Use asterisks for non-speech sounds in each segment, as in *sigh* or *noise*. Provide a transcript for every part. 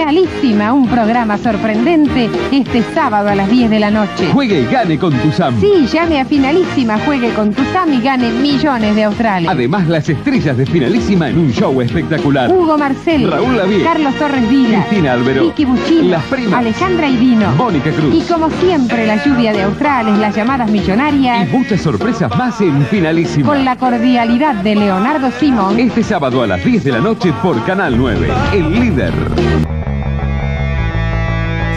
Finalísima, un programa sorprendente este sábado a las 10 de la noche. Juegue y gane con tu Sam. Sí, llame a Finalísima, juegue con tu Sam y gane millones de australes. Además, las estrellas de Finalísima en un show espectacular. Hugo Marcel, Raúl Lavie, Carlos Torres Vila, Cristina Albero, Vicky Buchino, Las Primas, Alejandra Idino. Mónica Cruz. Y como siempre, la lluvia de australes, las llamadas Y millonarias, muchas sorpresas más en Finalísima. con la cordialidad de Leonardo Simón. Este sábado a las 10 de la noche por Canal 9. El líder.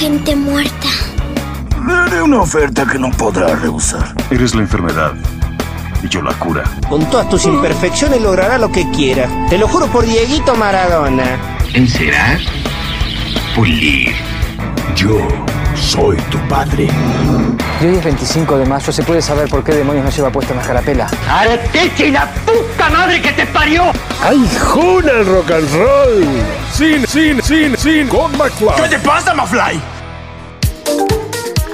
Gente muerta. Le haré una oferta que no podrá rehusar. Eres la enfermedad y yo la cura. Con todas tus imperfecciones logrará lo que quiera. Te lo juro por Dieguito Maradona. Encerar, pulir. Yo soy tu padre. Y hoy es 25 de mayo, ¿se puede saber por qué demonios no lleva puesta una carapela? ¡Areteche y la puta madre que te parió! ¡Ay, juna el rock and roll! Cine, cine, cine, cine con McFly. ¿Qué te pasa, Mafly?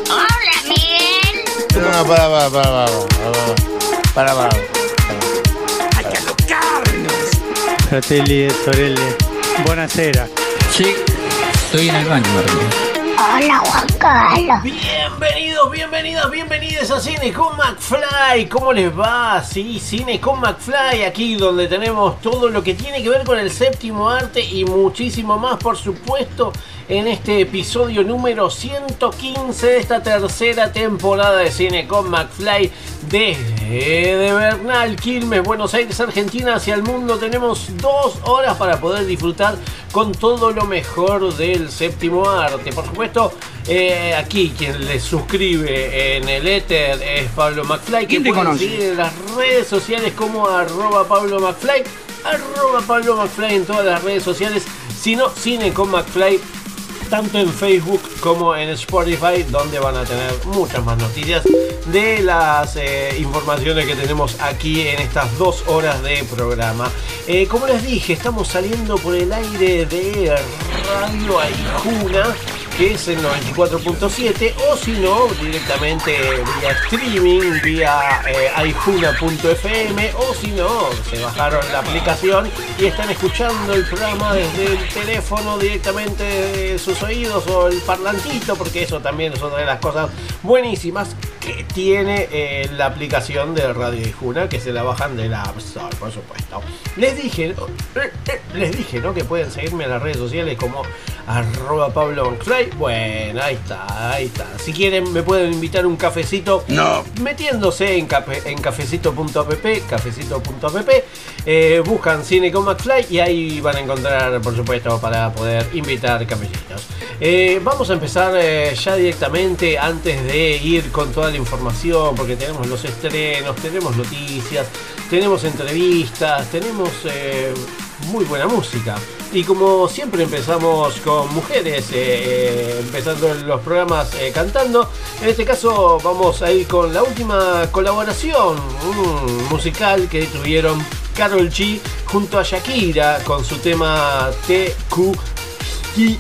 Hola, Miguel. No, para, para, para, para, para, para, para. ¡Hay que alocarnos! Fratelli e sorelle, buonasera. Sí, estoy en el baño, Hola, Juan Carlos. Bienvenidos, bienvenidas, bienvenidos a Cine con McFly. ¿Cómo les va? Sí, Cine con McFly, aquí donde tenemos todo lo que tiene que ver con el séptimo arte y muchísimo más, por supuesto, en este episodio número 115 de esta tercera temporada de Cine con McFly desde de Bernal, Quilmes, Buenos Aires, Argentina, hacia el mundo. Tenemos dos horas para poder disfrutar con todo lo mejor del séptimo arte. Por supuesto, eh, aquí quien le suscribe en el éter es Pablo McFly, que ¿Quién te pueden conoce? seguir en las redes sociales como arroba Pablo McFly, arroba Pablo McFly en todas las redes sociales, sino Cine con McFly tanto en Facebook como en Spotify, donde van a tener muchas más noticias de las eh, informaciones que tenemos aquí en estas dos horas de programa. Eh, como les dije, estamos saliendo por el aire de Radio Aijuna que es el 94.7 o si no directamente vía streaming vía eh, o si no se bajaron la aplicación y están escuchando el programa desde el teléfono directamente de sus oídos o el parlantito porque eso también es otra de las cosas buenísimas que tiene eh, la aplicación de Radio Aijuna que se la bajan de la App Store por supuesto les dije. Eh, eh, les dije no que pueden seguirme en las redes sociales como arroba Pablo Bueno, ahí está, ahí está. Si quieren me pueden invitar un cafecito. No. Metiéndose en, cafe- en cafecito.app, cafecito.app, eh, buscan Cine con McFly y ahí van a encontrar, por supuesto, para poder invitar cafecitos. Eh, vamos a empezar eh, ya directamente antes de ir con toda la información, porque tenemos los estrenos, tenemos noticias, tenemos entrevistas, tenemos muy buena música. Y como siempre empezamos con mujeres, eh, eh, empezando los programas eh, cantando, en este caso vamos a ir con la última colaboración mm, musical que tuvieron Carol G junto a Shakira con su tema TQI.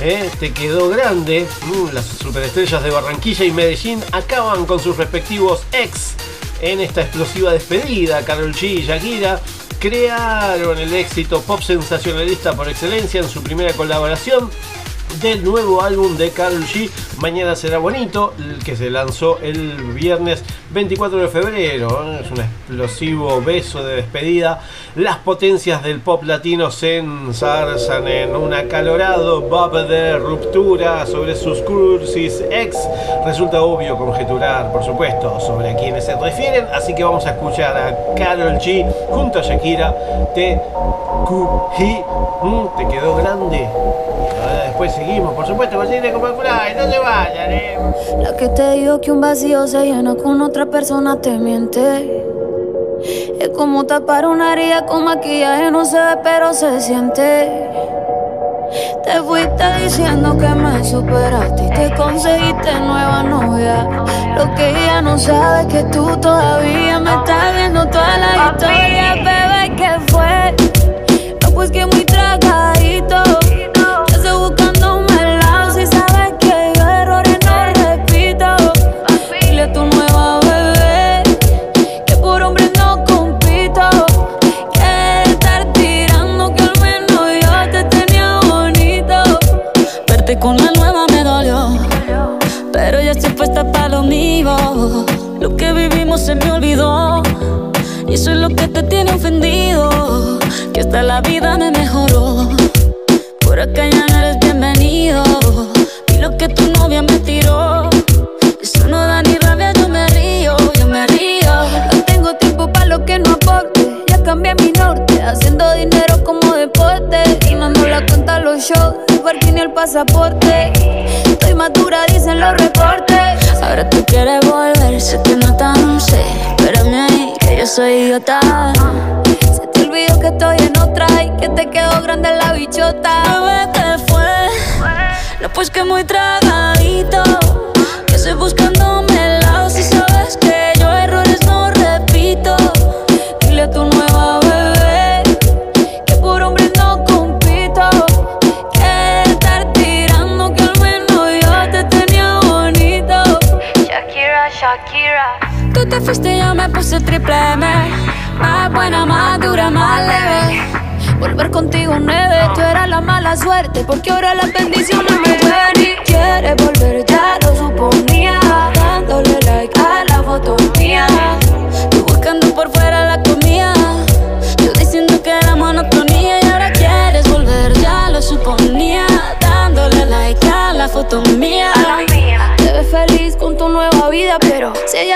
Eh, te quedó grande. Mm, las superestrellas de Barranquilla y Medellín acaban con sus respectivos ex en esta explosiva despedida. Carol G y Shakira crearon el éxito pop sensacionalista por excelencia en su primera colaboración del nuevo álbum de Carol G. Mañana será bonito, que se lanzó el viernes 24 de febrero. ¿eh? Es un explosivo beso de despedida. Las potencias del pop latino se ensarzan en un acalorado bop de ruptura sobre sus cursis ex. Resulta obvio conjeturar, por supuesto, sobre a quienes se refieren. Así que vamos a escuchar a Carol G junto a Shakira. Te te quedó grande. Ahora después seguimos, por supuesto, con Cine con McFly. No se vayan, eh. La que te dijo que un vacío se llena con otra persona te miente. Es como tapar una herida con maquillaje, no se ve, pero se siente. Te fuiste diciendo que me superaste y te conseguiste nueva novia. Lo que ella no sabe es que tú todavía me estás viendo toda la historia, bebé, ¿qué fue? No, pues que muy tragadito. Se me olvidó. Y eso es lo que te tiene ofendido. Que hasta la vida me mejoró. Por acá ya no eres bienvenido. Y lo que tu novia me tiró. Eso no da ni rabia, yo me río, yo me río. No tengo tiempo para lo que no aporte. Ya cambié mi norte, haciendo dinero como deporte. Y no ando la cuenta a los shows, el y el pasaporte. Estoy madura, dicen los reportes. Ahora tú quieres volver, sé que no tan sé. Espérame ahí, que yo soy idiota. Se te olvidó que estoy en otra y que te quedó grande la bichota. Bebé, ¿qué fue? No, pues que muy tragadito. Que estoy buscándome fuiste yo me puse triple M. Más buena, más dura, más leve. Volver contigo nueve, tú eras la mala suerte Porque ahora las bendiciones me ven y quieres volver, ya lo suponía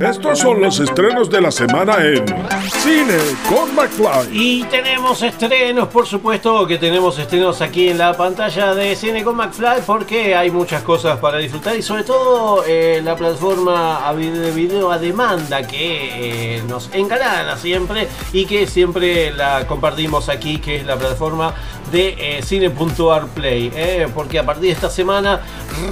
Estos son los estrenos de la semana en Cine con McFly. Y tenemos estrenos, por supuesto que tenemos estrenos aquí en la pantalla de Cine con McFly porque hay muchas cosas para disfrutar y sobre todo eh, la plataforma de video a demanda que eh, nos engalana siempre y que siempre la compartimos aquí, que es la plataforma de eh, Cine.ar Play. eh, porque a partir de esta semana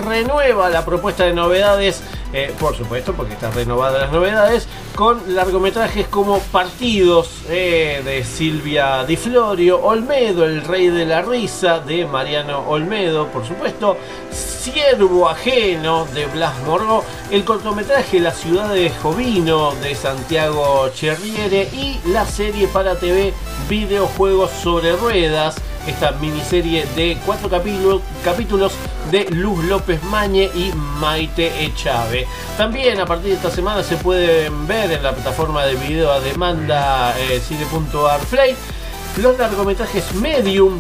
renueva la propuesta de novedades, eh, por supuesto, porque están renovadas las novedades, con largometrajes como Partidos eh, de Silvia Di Florio, Olmedo, el rey de la risa de Mariano Olmedo, por supuesto, Siervo ajeno de Blas Morgó, el cortometraje La ciudad de Jovino de Santiago Cherriere y la serie para TV Videojuegos sobre Ruedas esta miniserie de cuatro capítulos, de Luz López Mañe y Maite Echave. También a partir de esta semana se pueden ver en la plataforma de video a demanda eh, los largometrajes Medium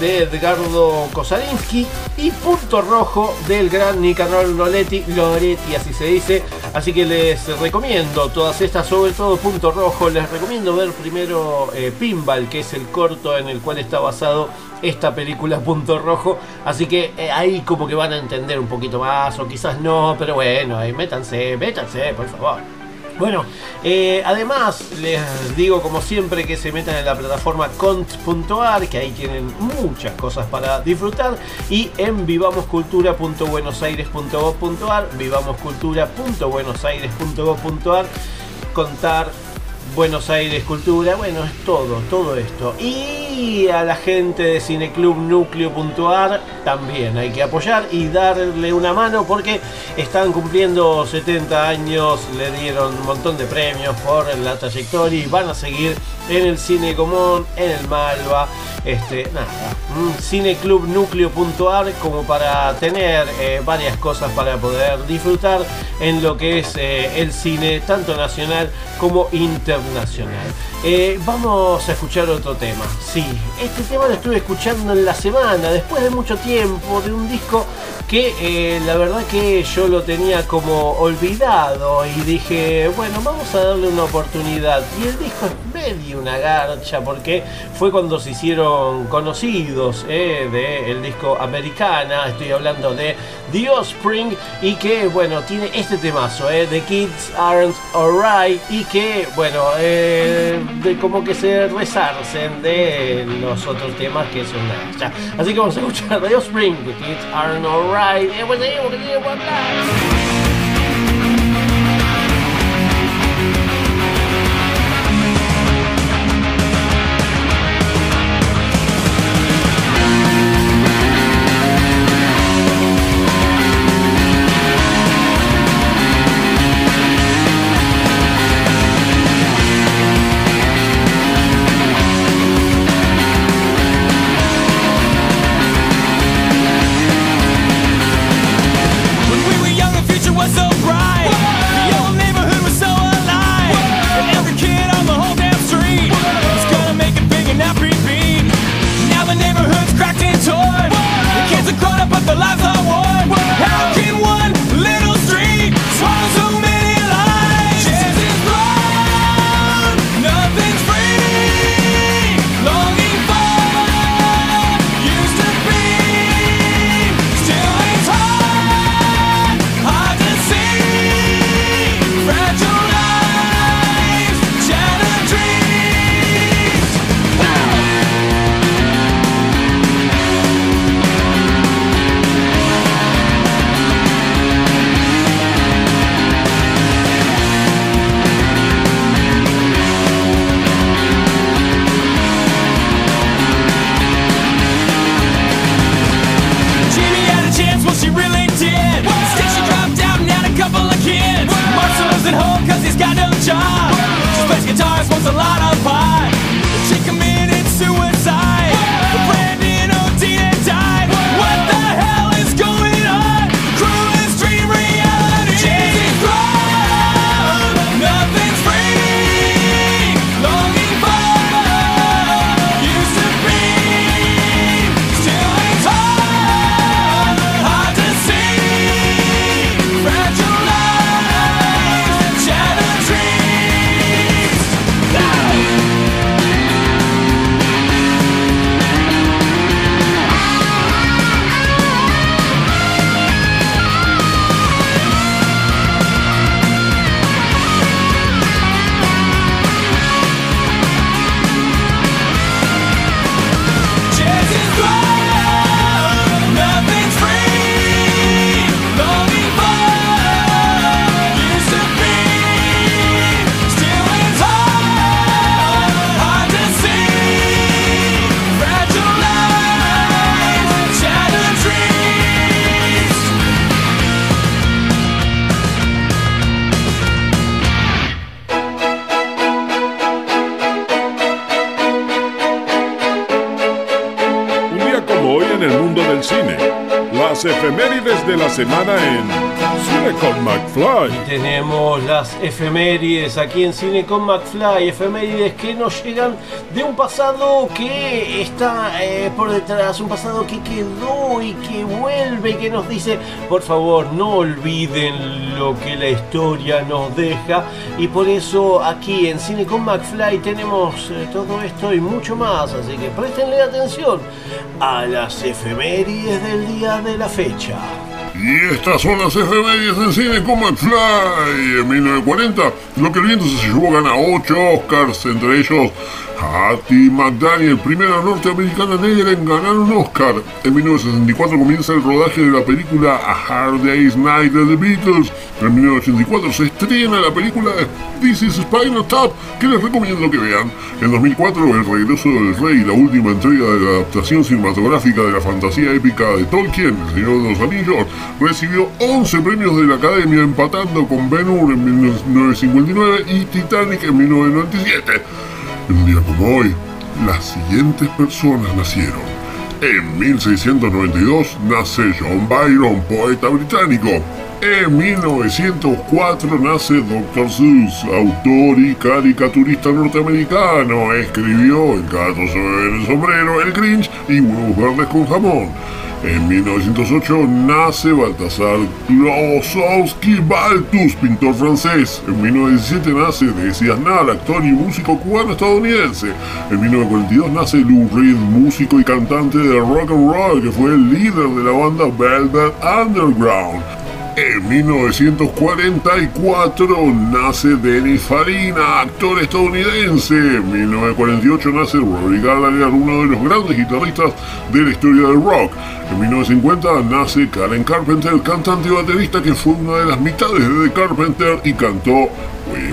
de Edgardo Kosalinsky y Punto Rojo del gran Nicanor Loretti, Loretti así se dice. Así que les recomiendo todas estas, sobre todo Punto Rojo. Les recomiendo ver primero eh, Pinball, que es el corto en el cual está basado esta película Punto Rojo. Así que eh, ahí como que van a entender un poquito más, o quizás no, pero bueno, ahí métanse, métanse, por favor. Bueno, eh, además les digo como siempre que se metan en la plataforma cont.ar, que ahí tienen muchas cosas para disfrutar, y en vivamoscultura.buenosaires.gov.ar, vivamoscultura.buenosaires.gov.ar, contar Buenos Aires Cultura, bueno, es todo, todo esto. Y a la gente de Cineclub Núcleo.ar también hay que apoyar y darle una mano porque están cumpliendo 70 años, le dieron un montón de premios por la trayectoria y van a seguir en el Cine Común, en el Malva, este, nada, cineclubnucleo.ar como para tener eh, varias cosas para poder disfrutar en lo que es eh, el cine tanto nacional como internacional. Eh, vamos a escuchar otro tema. Sí, este tema lo estuve escuchando en la semana, después de mucho tiempo, de un disco que la verdad que yo lo tenía como olvidado y dije, bueno, vamos a darle una oportunidad. Y el disco es medio una garcha porque fue cuando se hicieron conocidos eh, del disco Americana, estoy hablando de The Offspring y que bueno, tiene este temazo, eh, The Kids Aren't Alright y que bueno, eh, de como que se resarcen de los otros temas que son una garcha. Así que vamos a escuchar The Offspring, The Kids Aren't Alright. Hoy en el mundo del cine. Las efemérides de la semana en Cine con McFly. Tenemos las efemérides aquí en Cine con McFly, efemérides que nos llegan de un pasado que está eh, por detrás, un pasado que quedó y que vuelve, que nos dice, por favor, no olviden lo que la historia nos deja. Y por eso aquí en Cine con McFly tenemos eh, todo esto y mucho más, así que prestenle atención a las efemérides del día de la fecha. Y estas son las efemérides en cine con McFly. En 1940, Lo que el viento se llevó gana 8 Oscars, entre ellos Hattie McDaniel, primera norteamericana negra en ganar un Oscar. En 1964 comienza el rodaje de la película A Hard Day's Night de The Beatles. En 1984 se estrena la película This is Spinal Tap, que les recomiendo que vean. En 2004, El regreso del rey, la última entrega de la adaptación cinematográfica de la fantasía épica de Tolkien, El Señor de los Anillos, recibió 11 premios de la Academia, empatando con Ben Hur en 1959 y Titanic en 1997. Un día como hoy, las siguientes personas nacieron. En 1692 nace John Byron, poeta británico. En 1904 nace Dr. Seuss, autor y caricaturista norteamericano. Escribió El gato sobre el sombrero, El Grinch y Huevos verdes con jamón. En 1908 nace Baltasar Klosowski Baltus, pintor francés. En 1917 nace Desi Aznar, actor y músico cubano-estadounidense. En 1942 nace Lou Reed, músico y cantante de rock and roll, que fue el líder de la banda Velvet Underground. En 1944 nace Dennis Farina, actor estadounidense. En 1948 nace Rory Gallagher, uno de los grandes guitarristas de la historia del rock. En 1950 nace Karen Carpenter, cantante y baterista que fue una de las mitades de The Carpenter y cantó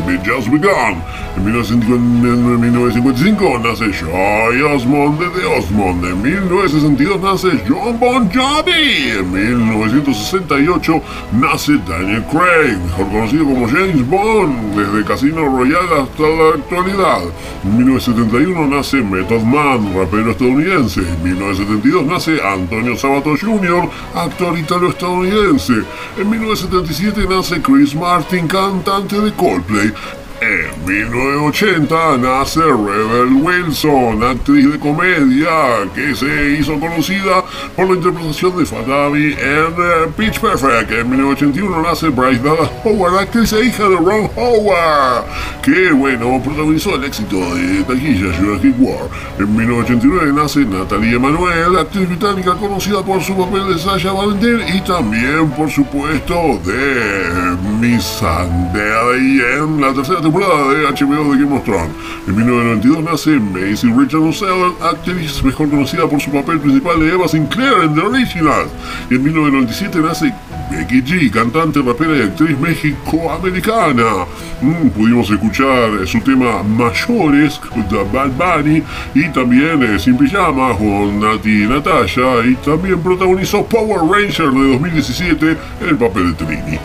We've Just Begun. En 1955 nace Joy Osmond de Osmond. En 1962 nace John Bon Jovi. En 1968 nace Daniel Craig, mejor conocido como James Bond, desde Casino Royale hasta la actualidad. En 1971 nace Method Man, rapero estadounidense. En 1972 nace Antonio Sabato Jr., actor italo-estadounidense. En 1977 nace Chris Martin, cantante de Coldplay. play En 1980 nace Rebel Wilson, actriz de comedia que se hizo conocida por la interpretación de Fatabi en eh, Pitch Perfect. En 1981 nace Bryce Dallas Howard, actriz e hija de Ron Howard, que bueno, protagonizó el éxito de taquilla Jurassic World. En 1989 nace Natalie Emanuel, actriz británica conocida por su papel de Sasha Valentin y también por supuesto de Miss Sunday en la tercera temporada de HBO de Game of Thrones. En 1992 nace Maisie Richardson actriz mejor conocida por su papel principal de Eva Sinclair en The Original. Y en 1997 nace Becky G, cantante, rapera y actriz mexicoamericana. Mm, pudimos escuchar eh, su tema Mayores de Bad Bunny y también eh, Sin Pijama con Nati y Natasha y también protagonizó Power Ranger de 2017 en el papel de Trini.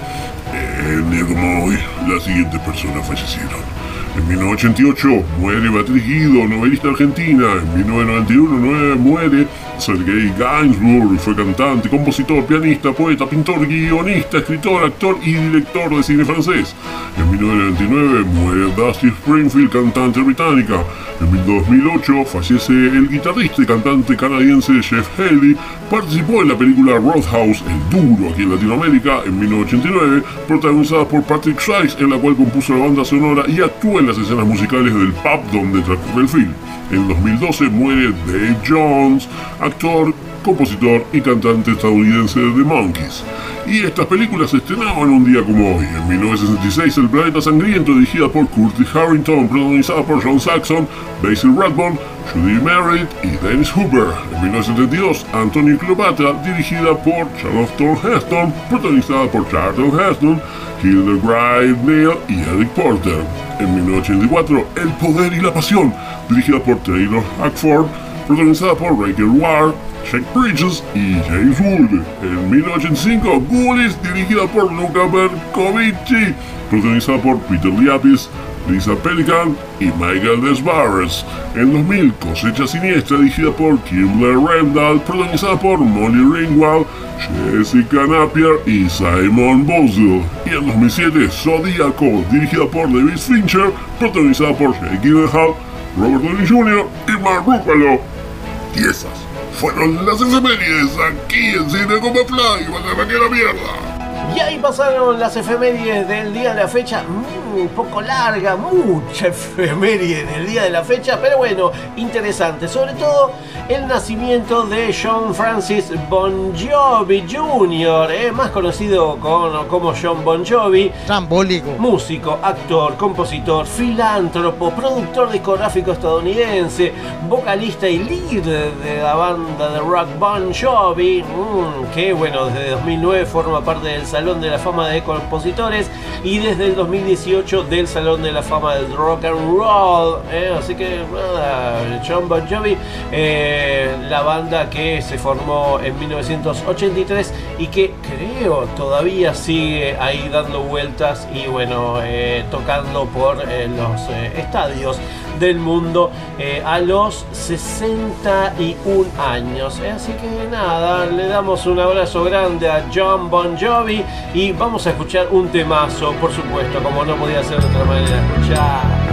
En día como hoy, las siguientes personas fallecieron. En 1988 muere Beatriz Guido, novelista argentina. En 1991 muere Sergei Gainsbourg, fue cantante, compositor, pianista, poeta, pintor, guionista, escritor, actor y director de cine francés. En 1999 muere Dusty Springfield, cantante británica. En 2008 fallece el guitarrista y cantante canadiense Jeff Haley. Participó en la película Roadhouse, El Duro, aquí en Latinoamérica, en 1989, protagonizada por Patrick Swayze, en la cual compuso la banda sonora y actuó en las escenas musicales del pub donde transcurre el film. En 2012 muere Dave Jones, actor, compositor y cantante estadounidense de The Monkees. Y estas películas se estrenaban un día como hoy. En 1966, El planeta sangriento, dirigida por Curtis Harrington, protagonizada por John Saxon, Basil Rathbone, Judy Merritt y Dennis Hooper. En 1972, Anthony Cleopatra, dirigida por Charlton Heston, protagonizada por Charlton Heston, Hildegard Neal y Eric Porter. En 1984, El poder y la pasión, dirigida por Taylor Hackford, protagonizada por Rachel Ward, Jack Bridges y James Wood. En 1985, Ghoulies, dirigida por Luca Bercovici, protagonizada por Peter Liapis, Lisa Pelican y Michael Desbarres. En 2000, Cosecha Siniestra, dirigida por Kimberly Randall, protagonizada por Molly Ringwald, Jessica Napier y Simon Boswell. Y en 2007, Zodíaco, dirigida por David Fincher, protagonizada por Jake Gyllenhaal, Robert Downey Jr. y Mark Ruffalo. Y esas fueron las efemérides aquí en Cine Como Fly. ¡Van a la mierda! Y ahí pasaron las efemérides del día de la fecha. Mm, un poco larga, mucha efeméride del día de la fecha, pero bueno, interesante. Sobre todo el nacimiento de John Francis Bon Jovi Jr., eh, más conocido con- como John Bon Jovi. Trambólico. Músico, actor, compositor, filántropo, productor discográfico estadounidense, vocalista y líder de la banda de rock Bon Jovi, mm, que bueno, desde 2009 forma parte del Salón de la Fama de Compositores y desde el 2018 del Salón de la Fama del Rock and Roll. eh, así que nada, John Bon Jovi, eh, la banda que se formó en 1983 y que creo todavía sigue ahí dando vueltas y bueno, eh, tocando por los estadios del mundo eh, a los 61 años. Eh, Así que nada, le damos un abrazo grande a John Bon Jovi y vamos a escuchar un temazo, por supuesto, como no podía ser de otra manera, escuchar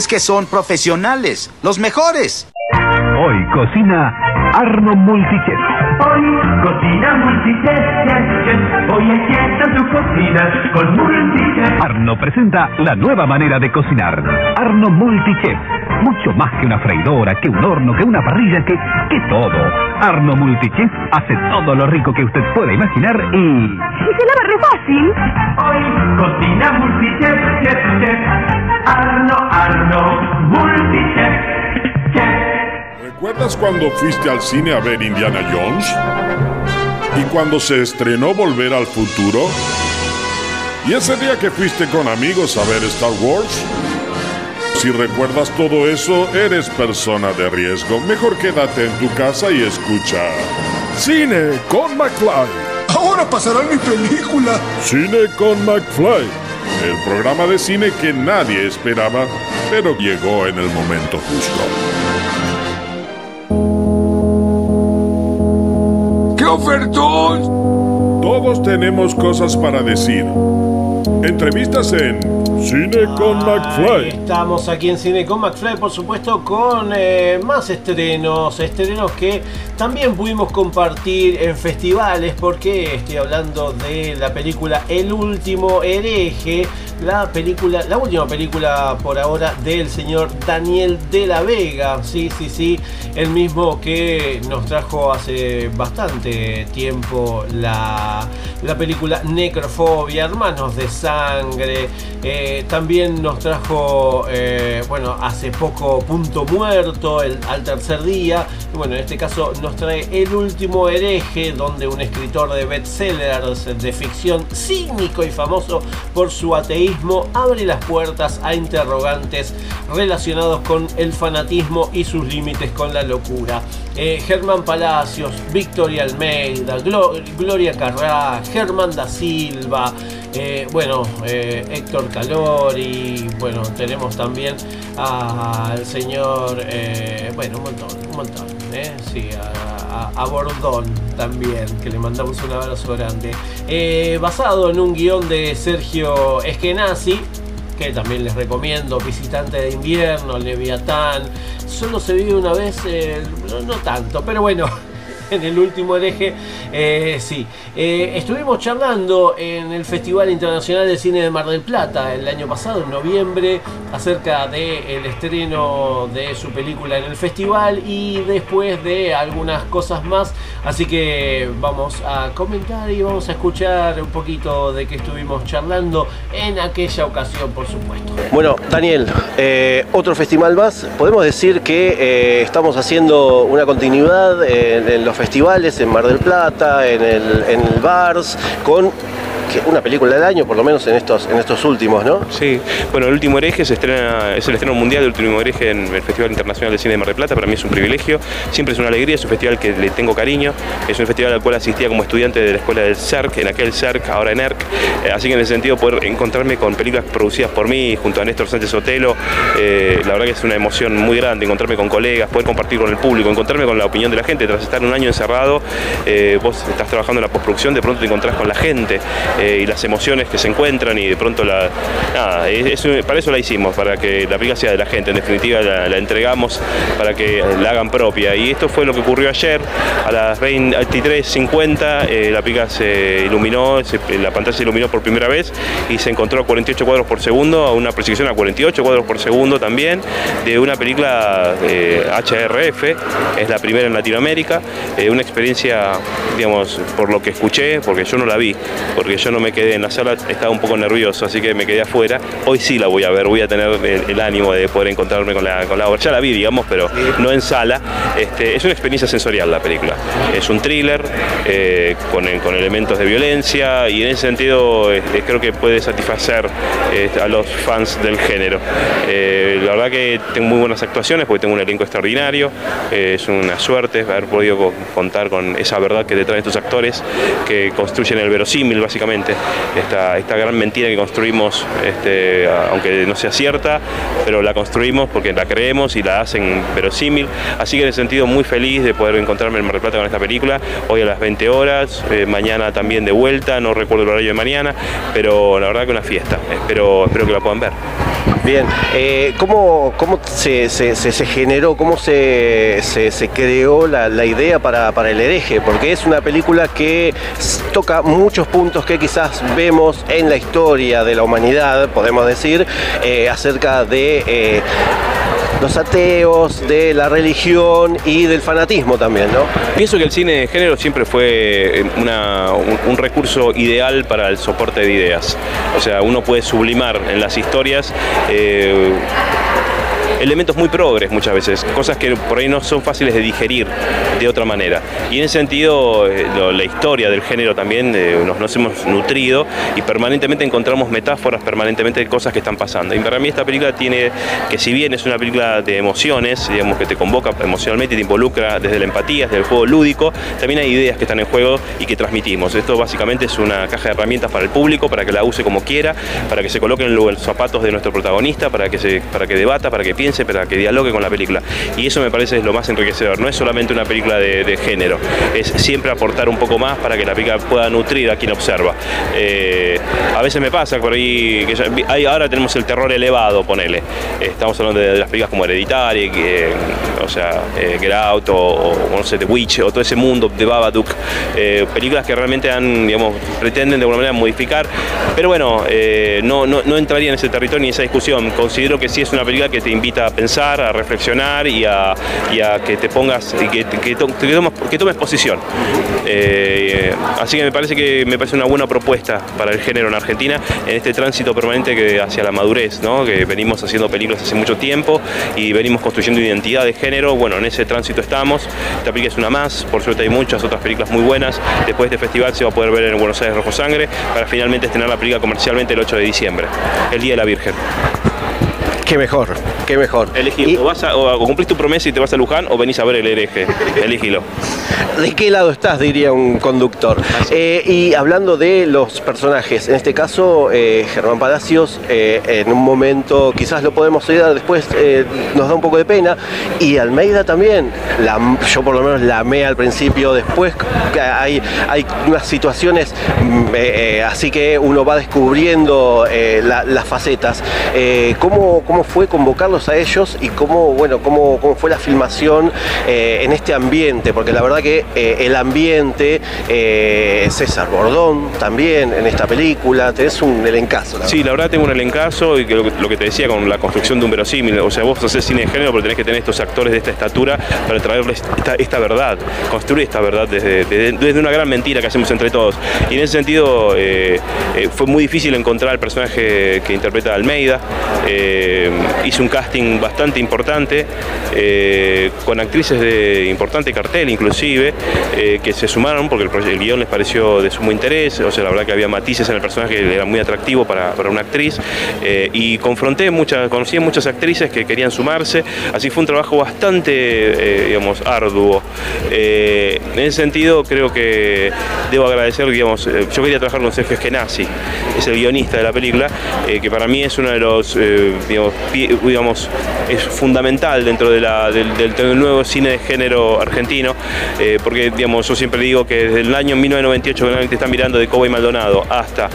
es que son profesionales, los mejores. Hoy cocina Arno Multichef. Hoy cocina multichef, chef, chef. Hoy está su cocina con multichef. Arno presenta la nueva manera de cocinar. Arno Multichef. Mucho más que una freidora, que un horno, que una parrilla, que, que todo. Arno Multichef hace todo lo rico que usted pueda imaginar y... Y se lava re fácil. Hoy cocina multichef, chef, chef. Arno, Arno, multichef, chef. ¿Recuerdas cuando fuiste al cine a ver Indiana Jones? ¿Y cuando se estrenó Volver al Futuro? ¿Y ese día que fuiste con amigos a ver Star Wars? Si recuerdas todo eso, eres persona de riesgo. Mejor quédate en tu casa y escucha. Cine con McFly. Ahora pasará mi película. Cine con McFly. El programa de cine que nadie esperaba, pero llegó en el momento justo. ¡Qué ofertón! Todos tenemos cosas para decir. Entrevistas en Cine con McFly. Estamos aquí en Cine con McFly, por supuesto, con eh, más estrenos, estrenos que también pudimos compartir en festivales, porque estoy hablando de la película El último hereje, la película, la última película por ahora del señor Daniel de la Vega, sí, sí, sí, el mismo que nos trajo hace bastante tiempo la, la película Necrofobia, Hermanos de Sangre, eh, también nos trajo, eh, bueno, hace poco Punto Muerto, el, al tercer día, bueno, en este caso nos trae El último hereje, donde un escritor de bestsellers de ficción cínico y famoso por su ateísmo abre las puertas a interrogantes relacionados con el fanatismo y sus límites con la locura. Eh, Germán Palacios, Victoria Almeida, Glo- Gloria Carrá, Germán da Silva, eh, bueno, eh, Héctor Calori, bueno, tenemos también al señor, eh, bueno, un montón, un montón, eh, sí, a, Bordón también, que le mandamos un abrazo grande. Basado en un guion de Sergio Eskenazi, que también les recomiendo, Visitante de Invierno, Leviatán, solo se vive una vez, no tanto, pero bueno. *laughs* En el último hereje, eh, sí. Eh, estuvimos charlando en el Festival Internacional de Cine de Mar del Plata el año pasado, en noviembre, acerca del estreno de su película en el festival y después de algunas cosas más. Así que vamos a comentar y vamos a escuchar un poquito de que estuvimos charlando en aquella ocasión, por supuesto. Bueno, Daniel, eh, otro festival más. Podemos decir que estamos haciendo una continuidad en, en los festivales, en Mar del Plata, en el, en el Bars, con una película del año, por lo menos en estos, en estos últimos, ¿no? Sí, bueno, El Último Hereje se estrena, es el estreno mundial del Último Hereje en el Festival Internacional de Cine de Mar del Plata. Para mí es un privilegio, siempre es una alegría, es un festival que le tengo cariño. Es un festival al cual asistía como estudiante de la escuela del CERC, en aquel CERC, ahora en ERC. Eh, así que en ese sentido, poder encontrarme con películas producidas por mí, junto a Néstor Sánchez Otelo, eh, la verdad que es una emoción muy grande encontrarme con colegas, poder compartir con el público, encontrarme con la opinión de la gente. Tras estar un año encerrado, eh, vos estás trabajando en la postproducción, de pronto te encontrás con la gente eh, y las emociones que se encuentran y de pronto la... Nada, es- para eso la hicimos, para que la película sea de la gente, en definitiva la, entregamos para que la hagan propia. Y esto fue lo que ocurrió ayer, a las 23.50 eh, la película se iluminó, la pantalla se iluminó por primera vez y se encontró a 48 cuadros por segundo, a una proyección a 48 cuadros por segundo también, de una película eh, HRF, es la primera en Latinoamérica, eh, una experiencia, digamos, por lo que escuché, porque yo no la vi, porque yo no me quedé en la sala, estaba un poco nervioso, así que me quedé afuera. Hoy sí la voy a ver, voy a tener el, ánimo de poder encontrarme con la, con la obra. Ya la vi, digamos, pero no en sala. Este, es una experiencia sensorial la película. Es un thriller eh, con, con elementos de violencia y en ese sentido eh, creo que puede satisfacer eh, a los fans del género. Eh, la verdad que tengo muy buenas actuaciones porque tengo un elenco extraordinario. Eh, es una suerte haber podido co- contar con esa verdad que detrás de estos actores que construyen el verosímil básicamente. Esta, esta gran mentira que construimos, este, aunque no sea cierta, pero la construimos porque la creemos y la hacen verosímil. Así que en ese sentido muy feliz de poder encontrarme en Mar del Plata con esta película. Hoy a las 20 horas, eh, mañana también de vuelta, no recuerdo el horario de mañana, pero la verdad que una fiesta. Espero, espero que la puedan ver. Bien, eh, ¿cómo, cómo se, generó, cómo se, creó la, idea para, El hereje? Porque es una película que toca muchos puntos que quizás vemos en la historia de la humanidad, podemos decir, eh, acerca de eh, los ateos, de la religión y del fanatismo también, ¿no? Pienso que el cine de género siempre fue eh, un recurso ideal para el soporte de ideas. O sea, uno puede sublimar en las historias eh, elementos muy progres muchas veces, cosas que por ahí no son fáciles de digerir de otra manera. Y en ese sentido, eh, la historia del género también eh, nos, hemos nutrido y permanentemente encontramos metáforas, permanentemente de cosas que están pasando. Y para mí esta película tiene, que si bien es una película de emociones, digamos que te convoca emocionalmente y te involucra desde la empatía, desde el juego lúdico, también hay ideas que están en juego y que transmitimos. Esto básicamente es una caja de herramientas para el público, para que la use como quiera, para que se coloque en los zapatos de nuestro protagonista, para que, se, para que debata, para que piense, para que dialogue con la película. Y eso me parece es lo más enriquecedor. No es solamente una película de, género, es siempre aportar un poco más para que la película pueda nutrir a quien observa. Eh, a veces me pasa por ahí, que ahora tenemos el terror elevado, ponele. Eh, estamos hablando de, las películas como Hereditary, que, o sea, eh, Get Out o, no sé, The Witch o todo ese mundo de Babadook. Eh, películas que realmente han, digamos, pretenden de alguna manera modificar. Pero bueno, eh, no, no, no entraría en ese territorio ni en esa discusión. Considero que sí es una película que te a pensar, a reflexionar y a, que te pongas, y que tomes posición. Eh, así que me parece que me parece una buena propuesta para el género en Argentina en este tránsito permanente que hacia la madurez, ¿no? que venimos haciendo películas hace mucho tiempo y venimos construyendo identidad de género. Bueno, en ese tránsito estamos. Esta película es una más, por suerte hay muchas otras películas muy buenas. Después de este festival se va a poder ver en Buenos Aires Rojo Sangre para finalmente estrenar la película comercialmente el 8 de diciembre, el Día de la Virgen. Qué mejor, qué mejor. Elegí, o, vas a- o cumplís tu promesa y te vas a Luján o venís a ver el hereje. Elígilo. ¿De qué lado estás? Diría un conductor. Eh, y hablando de los personajes, en este caso, eh, Germán Palacios, eh, en un momento quizás lo podemos ayudar, después nos da un poco de pena. Y Almeida también, la, yo por lo menos la amé al principio, después hay, hay unas situaciones mm, así que uno va descubriendo la- las facetas. Eh, ¿cómo, ¿Cómo fue convocarlos a ellos y cómo, bueno, cómo, cómo fue la filmación eh, en este ambiente? Porque la verdad que eh, el ambiente, eh, César Bordón también en esta película, tenés un elencazo. la Sí, la verdad tengo un elencazo y que lo, que- lo que te decía con la construcción de un verosímil. O sea, vos haces cine de género, pero tenés que tener estos actores de esta estatura para traerles esta, esta verdad, construir esta verdad desde, desde- desde una gran mentira que hacemos entre todos. Y en ese sentido eh, fue muy difícil encontrar el personaje que interpreta a Almeida. Eh, hice un casting bastante importante, eh, con actrices de importante cartel inclusive, eh, que se sumaron porque el, el guion les pareció de sumo interés, o sea, la verdad que había matices en el personaje que era muy atractivo para, para una actriz, eh, y confronté muchas, conocí a muchas actrices que querían sumarse, así fue un trabajo bastante, eh, digamos, arduo. Eh, en ese sentido, creo que debo agradecer, digamos, eh, yo quería trabajar con Sergio Eskenazi, es el guionista de la película, eh, que para mí es uno de los, eh, digamos, es fundamental dentro del, del- nuevo cine de género argentino, eh, porque, digamos, yo siempre digo que desde el año 1998 que realmente están mirando de Cobo y Maldonado hasta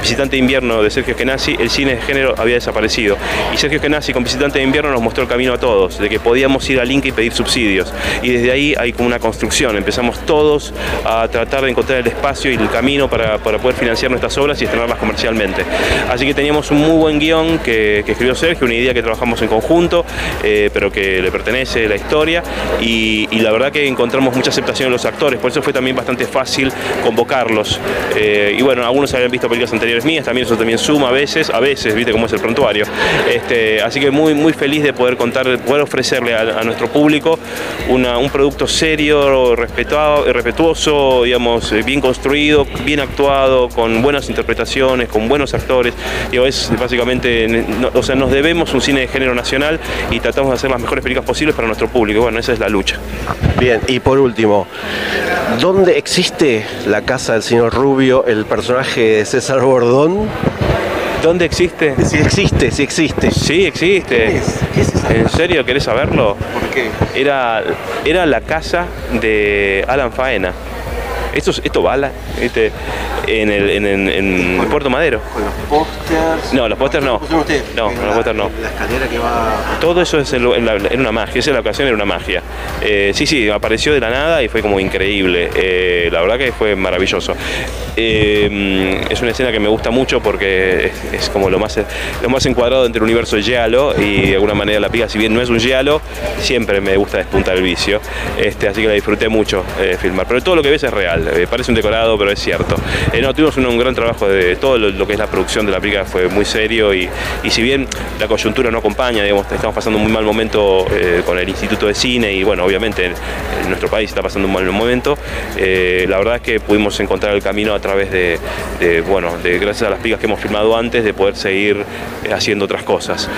Visitante de Invierno de Sergio Eskenazi, el cine de género había desaparecido. Y Sergio Eskenazi con Visitante de Invierno nos mostró el camino a todos, de que podíamos ir al Inca y pedir subsidios. Y desde ahí hay como una construcción, empezamos todos a tratar de encontrar el espacio y el camino para, para poder financiar nuestras obras y estrenarlas comercialmente. Así que teníamos un muy buen guion que escribió Sergio, una idea que trabajamos en conjunto, eh, pero que le pertenece la historia y, y la verdad que encontramos mucha aceptación en los actores, por eso fue también bastante fácil convocarlos. Eh, y bueno, algunos habían visto películas anteriores mías, también eso también suma a veces, a veces, viste cómo es el prontuario. Este, así que muy, muy feliz de poder contar, de poder ofrecerle a, a nuestro público una- un producto serio, respetado, respetuoso, digamos, eh, bien construido, bien actuado, con buenas interpretaciones, con buenos actores. Digo, es básicamente, no- o sea, nos debemos un cine de género nacional y tratamos de hacer las mejores películas posibles para nuestro público. Bueno, esa es la lucha. Bien, y por último, ¿dónde existe la casa del señor Rubio, el personaje de César Bordón? ¿Dónde existe? Sí existe, sí existe. Sí, existe. ¿En serio querés saberlo? ¿Por qué? Era, era la casa de Alan Faena. Esto, es- esto bala este, en, el, en, en- en Puerto Madero. Con los pósters. No, los pósters no. ustedes? No, los pósters no. La escalera que va. Todo eso es en, la- una magia, esa es la ocasión, era una magia. Eh, sí, sí, apareció de la nada y fue como increíble. Eh, la verdad que fue maravilloso. Eh, es una escena que me gusta mucho porque es, es como lo más, lo más encuadrado entre el universo Giallo y de alguna manera la pica, si bien no es un Giallo, siempre me gusta despuntar el vicio. Este, así que la disfruté mucho filmar. Pero todo lo que ves es real, eh, parece un decorado, pero es cierto. Eh, no, tuvimos un, gran trabajo de todo lo, que es la producción de la pica, fue muy serio y, si bien la coyuntura no acompaña, digamos, estamos pasando un muy mal momento eh, con el Instituto de Cine y bueno, obviamente en, nuestro país está pasando un mal momento, eh, la verdad es que pudimos encontrar el camino a través de, bueno, de gracias a las picas que hemos filmado antes, de poder seguir haciendo otras cosas.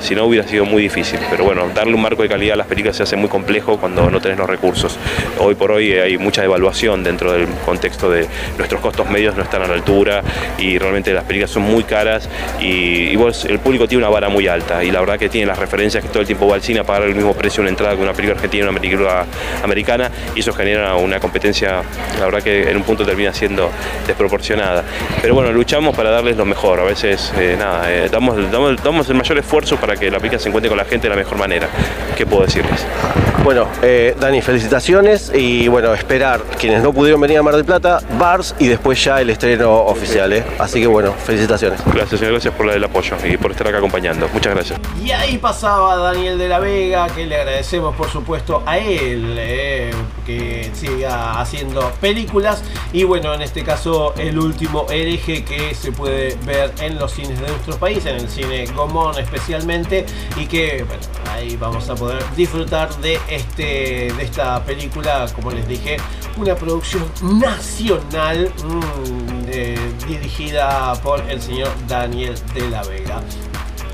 Si no hubiera sido muy difícil, pero bueno, darle un marco de calidad a las películas se hace muy complejo cuando no tenés los recursos. Hoy por hoy hay mucha devaluación dentro del contexto de nuestros costos medios no están a la altura y realmente las películas son muy caras y, el público tiene una vara muy alta y la verdad que tiene las referencias que todo el tiempo va al cine a pagar el mismo precio una entrada que una película argentina una película americana y eso genera una competencia, la verdad que en un punto termina siendo desproporcionada. Pero bueno, luchamos para darles lo mejor, a veces eh, nada, eh, damos, damos, damos el mayor esfuerzo para que la película se encuentre con la gente de la mejor manera. ¿Qué puedo decirles? Bueno, eh, Dani, felicitaciones y bueno, esperar quienes no pudieron venir a Mar del Plata, Bars y después ya el estreno oficial, ¿eh? Así que bueno, felicitaciones. Gracias, señor, gracias por el apoyo y por estar acá acompañando. Muchas gracias. Y ahí pasaba Daniel de la Vega, que le agradecemos por supuesto a él, eh, siga haciendo películas. Y bueno, en este caso el último hereje que se puede ver en los cines de nuestro país, en el cine Gomón especialmente. Y que bueno, ahí vamos a poder disfrutar de, este, de esta película, como les dije, una producción nacional mm, eh, dirigida por el señor Daniel de la Vega.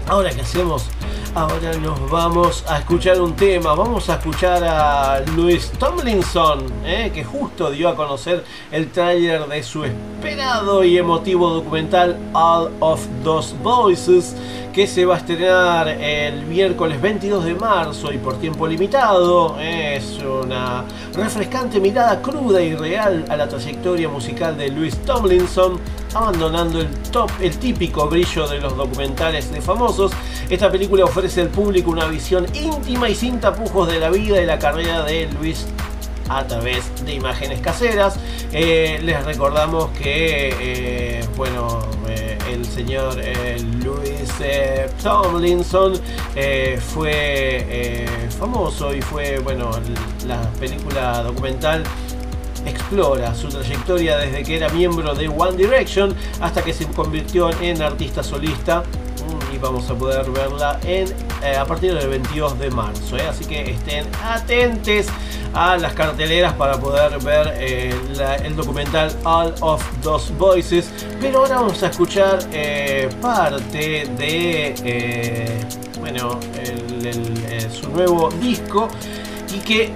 Ahora qué hacemos? Ahora nos vamos a escuchar un tema. Vamos a escuchar a Luis Tomlinson, eh, que justo dio a conocer el tráiler de su esperado y emotivo documental All of Those Voices, que se va a estrenar el miércoles 22 de marzo y por tiempo limitado. Es una refrescante mirada cruda y real a la trayectoria musical de Luis Tomlinson abandonando el top, el típico brillo de los documentales de famosos. Esta película ofrece al público una visión íntima y sin tapujos de la vida y la carrera de Luis a través de imágenes caseras. Eh, les recordamos que, eh, bueno, eh, el señor Luis Tomlinson fue famoso y fue, bueno, la película documental explora su trayectoria desde que era miembro de One Direction hasta que se convirtió en artista solista Mm, y vamos a poder verla en, eh, a partir del 22 de marzo. ¿eh? Así que estén atentes a las carteleras para poder ver eh, el documental All of Those Voices. Pero ahora vamos a escuchar parte de bueno, su nuevo disco y que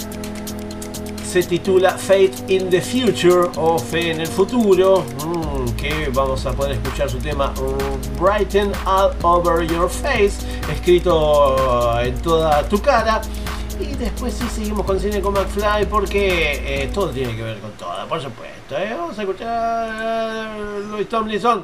se titula Fate in the Future o Fe en el Futuro, mm, que vamos a poder escuchar su tema uh, Brighten All Over Your Face, escrito uh, en toda tu cara. Y después sí seguimos con Cine con McFly porque eh, todo tiene que ver con todo, por supuesto. ¿eh? Vamos a escuchar a Louis Tomlinson.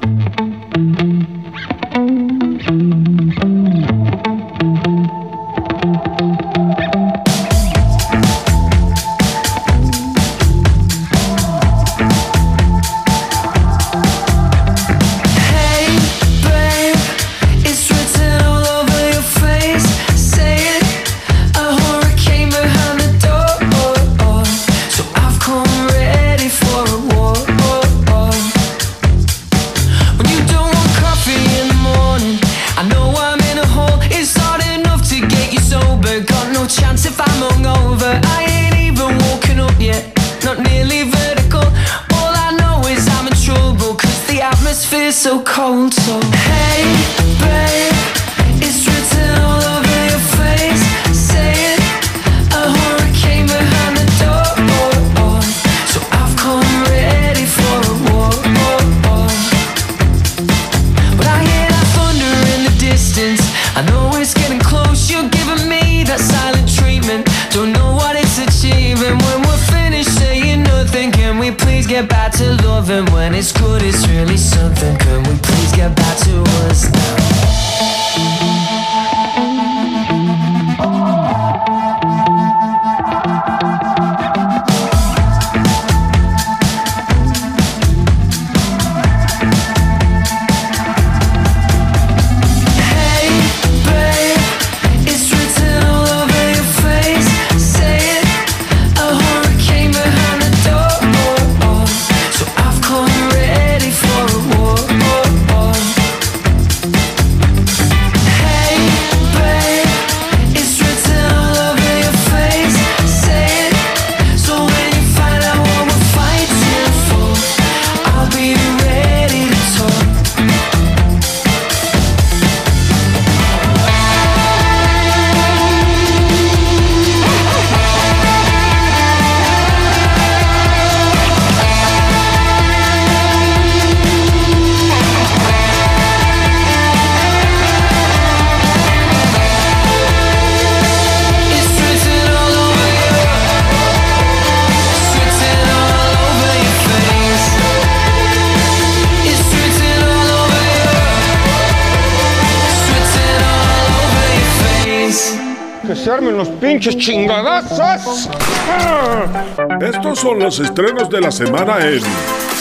Los estrenos de la semana en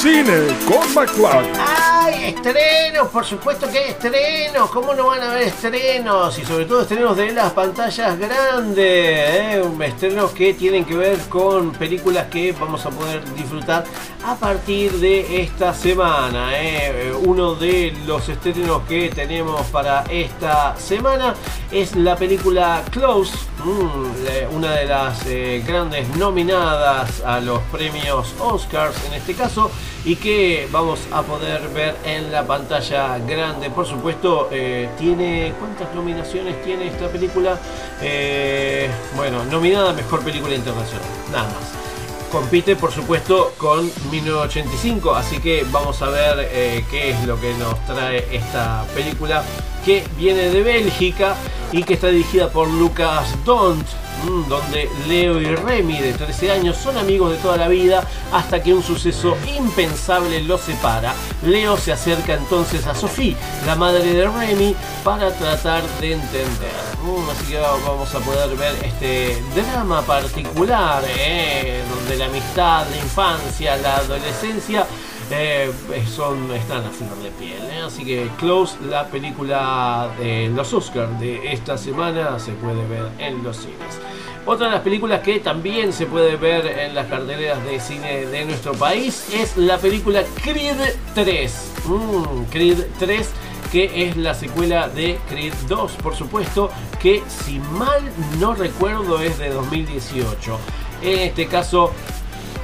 Cine con McFly. ¡Ay, estrenos! Por supuesto que estrenos. ¿Cómo no van a haber estrenos? Y sobre todo estrenos de las pantallas grandes. ¿eh? Estrenos que tienen que ver con películas que vamos a poder disfrutar a partir de esta semana. ¿eh? Uno de los estrenos que tenemos para esta semana es la película Close, una de las eh, grandes nominadas a los premios Oscars en este caso y que vamos a poder ver en la pantalla grande. Por supuesto, eh, tiene ¿cuántas nominaciones tiene esta película? Eh, bueno, nominada a mejor película internacional, nada más compite por supuesto con 1985 así que vamos a ver qué es lo que nos trae esta película que viene de Bélgica y que está dirigida por Lucas Dont mm, donde Leo y Remy de 13 años son amigos de toda la vida hasta que un suceso impensable los separa. Leo se acerca entonces a Sophie, la madre de Remy, para tratar de entender. Así que vamos a poder ver este drama particular, eh, donde la amistad, la infancia, la adolescencia eh, son, están a flor de piel. eh. Así que Close, la película de los Oscars de esta semana, se puede ver en los cines. Otra de las películas que también se puede ver en las carteleras de cine de nuestro país es la película Creed 3. Mm, Creed 3 que es la secuela de Creed 2, por supuesto, que si mal no recuerdo es de 2018. En este caso,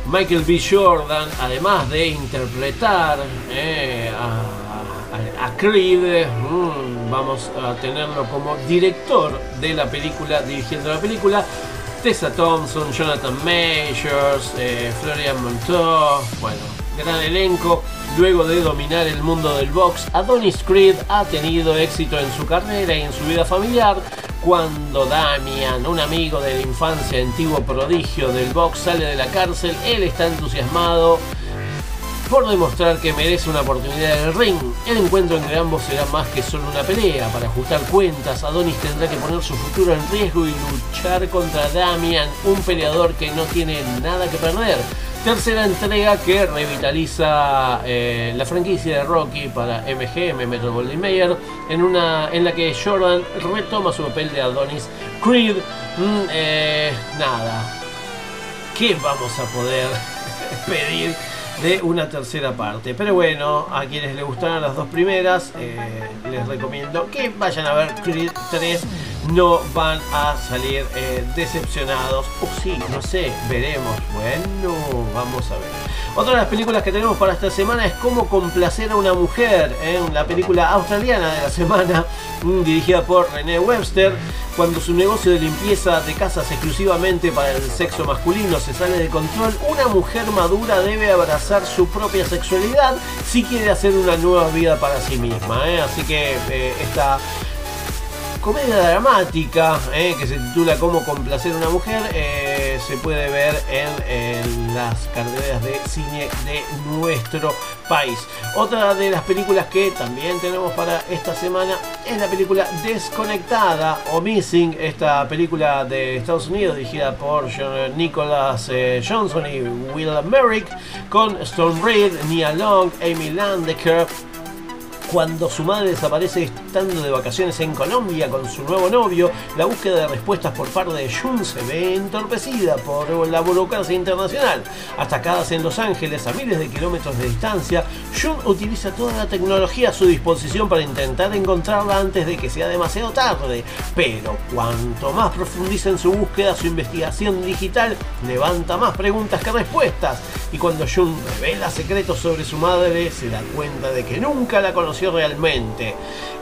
Michael B. Jordan, además de interpretar eh, a, Creed, mm, vamos a tenerlo como director de la película, dirigiendo la película. Tessa Thompson, Jonathan Majors, eh, Florian Monteau, bueno, gran elenco. Luego de dominar el mundo del box, Adonis Creed ha tenido éxito en su carrera y en su vida familiar. Cuando Damian, un amigo de la infancia, antiguo prodigio del box, sale de la cárcel, él está entusiasmado por demostrar que merece una oportunidad en el ring. El encuentro entre ambos será más que solo una pelea. Para ajustar cuentas, Adonis tendrá que poner su futuro en riesgo y luchar contra Damian, un peleador que no tiene nada que perder. Tercera entrega que revitaliza eh, la franquicia de Rocky para MGM, Metro Goldwyn Mayer, en, una, en la que Jordan retoma su papel de Adonis Creed. Mm, eh, nada, ¿qué vamos a poder *laughs* pedir de una tercera parte? Pero bueno, a quienes les gustaron las dos primeras, eh, les recomiendo que vayan a ver Creed 3. No van a salir eh, decepcionados. O sí, no sé, veremos. Bueno, vamos a ver. Otra de las películas que tenemos para esta semana es Cómo complacer a una mujer, ¿eh? la película australiana de la semana, *laughs* dirigida por René Webster. Cuando su negocio de limpieza de casas exclusivamente para el sexo masculino se sale de control, una mujer madura debe abrazar su propia sexualidad si quiere hacer una nueva vida para sí misma. ¿eh? Así que esta comedia dramática eh, que se titula Cómo complacer a una mujer eh, se puede ver en, las carteleras de cine de nuestro país. Otra de las películas que también tenemos para esta semana es la película Desconectada o Missing, esta película de Estados Unidos dirigida por John- Nicholas eh, Johnson y Will Merrick con Storm Reed, Nia Long, Amy Landecker, cuando su madre desaparece estando de vacaciones en Colombia con su nuevo novio, la búsqueda de respuestas por parte de Jun se ve entorpecida por la burocracia internacional. Atacadas en Los Ángeles a miles de kilómetros de distancia, Jun utiliza toda la tecnología a su disposición para intentar encontrarla antes de que sea demasiado tarde. Pero cuanto más profundiza en su búsqueda, su investigación digital levanta más preguntas que respuestas. Y cuando Jun revela secretos sobre su madre, se da cuenta de que nunca la conoció realmente.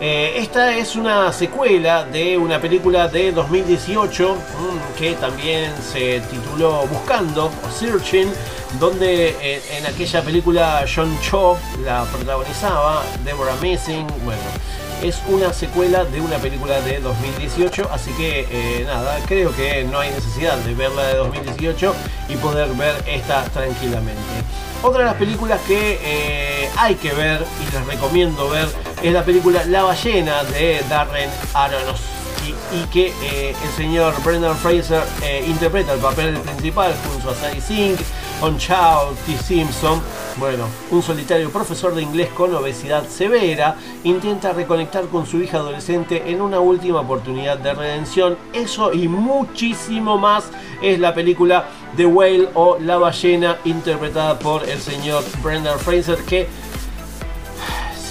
Eh, esta es una secuela de una película de 2018 mm, que también se tituló Buscando o Searching, donde eh, en aquella película John Cho la protagonizaba, Deborah Missing, bueno. Es una secuela de una película de 2018, así que eh, nada, creo que no hay necesidad de ver la de 2018 y poder ver esta tranquilamente. Otra de las películas que hay que ver y les recomiendo ver es la película La ballena de Darren Aronofsky. y, que eh, el señor Brendan Fraser eh, interpreta el papel principal junto a Sadie Sink, On Chow, T. Simpson. Bueno, un solitario profesor de inglés con obesidad severa intenta reconectar con su hija adolescente en una última oportunidad de redención. Eso y muchísimo más es la película The Whale o La ballena interpretada por el señor Brendan Fraser que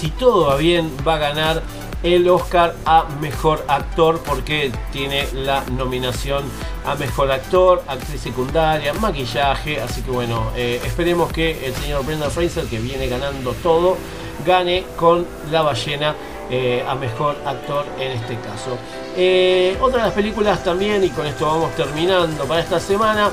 si todo va bien va a ganar el Oscar a Mejor Actor porque tiene la nominación a Mejor Actor, Actriz Secundaria, Maquillaje, así que bueno, eh, esperemos que el señor Brendan Fraser, que viene ganando todo, gane con La Ballena eh, a Mejor Actor en este caso. Eh, otra de las películas también, y con esto vamos terminando para esta semana,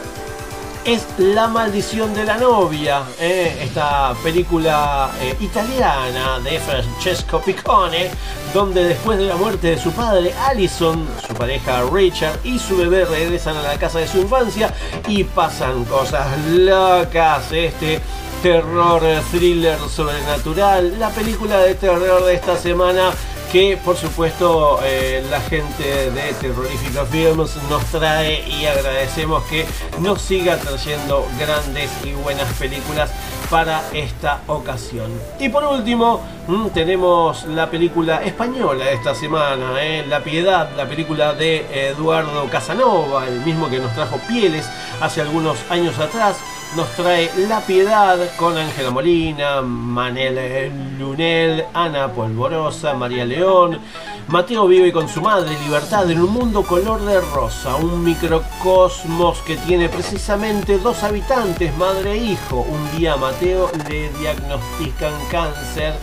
es La maldición de la novia, eh, esta película eh, italiana de Francesco Piccone, donde después de la muerte de su padre, Allison, su pareja Richard y su bebé regresan a la casa de su infancia y pasan cosas locas. Este terror thriller sobrenatural, la película de terror de esta semana que por supuesto eh, la gente de Terrorífica Films nos trae y agradecemos que nos siga trayendo grandes y buenas películas para esta ocasión. Y por último, mm, tenemos la película española esta semana, eh, La Piedad, la película de Eduardo Casanova, el mismo que nos trajo Pieles hace algunos años atrás nos trae La Piedad con Ángela Molina, Manel Lunel, Ana Polvorosa, María León. Mateo vive con su madre, Libertad, en un mundo color de rosa, un microcosmos que tiene precisamente dos habitantes, madre e hijo. Un día a Mateo le diagnostican cáncer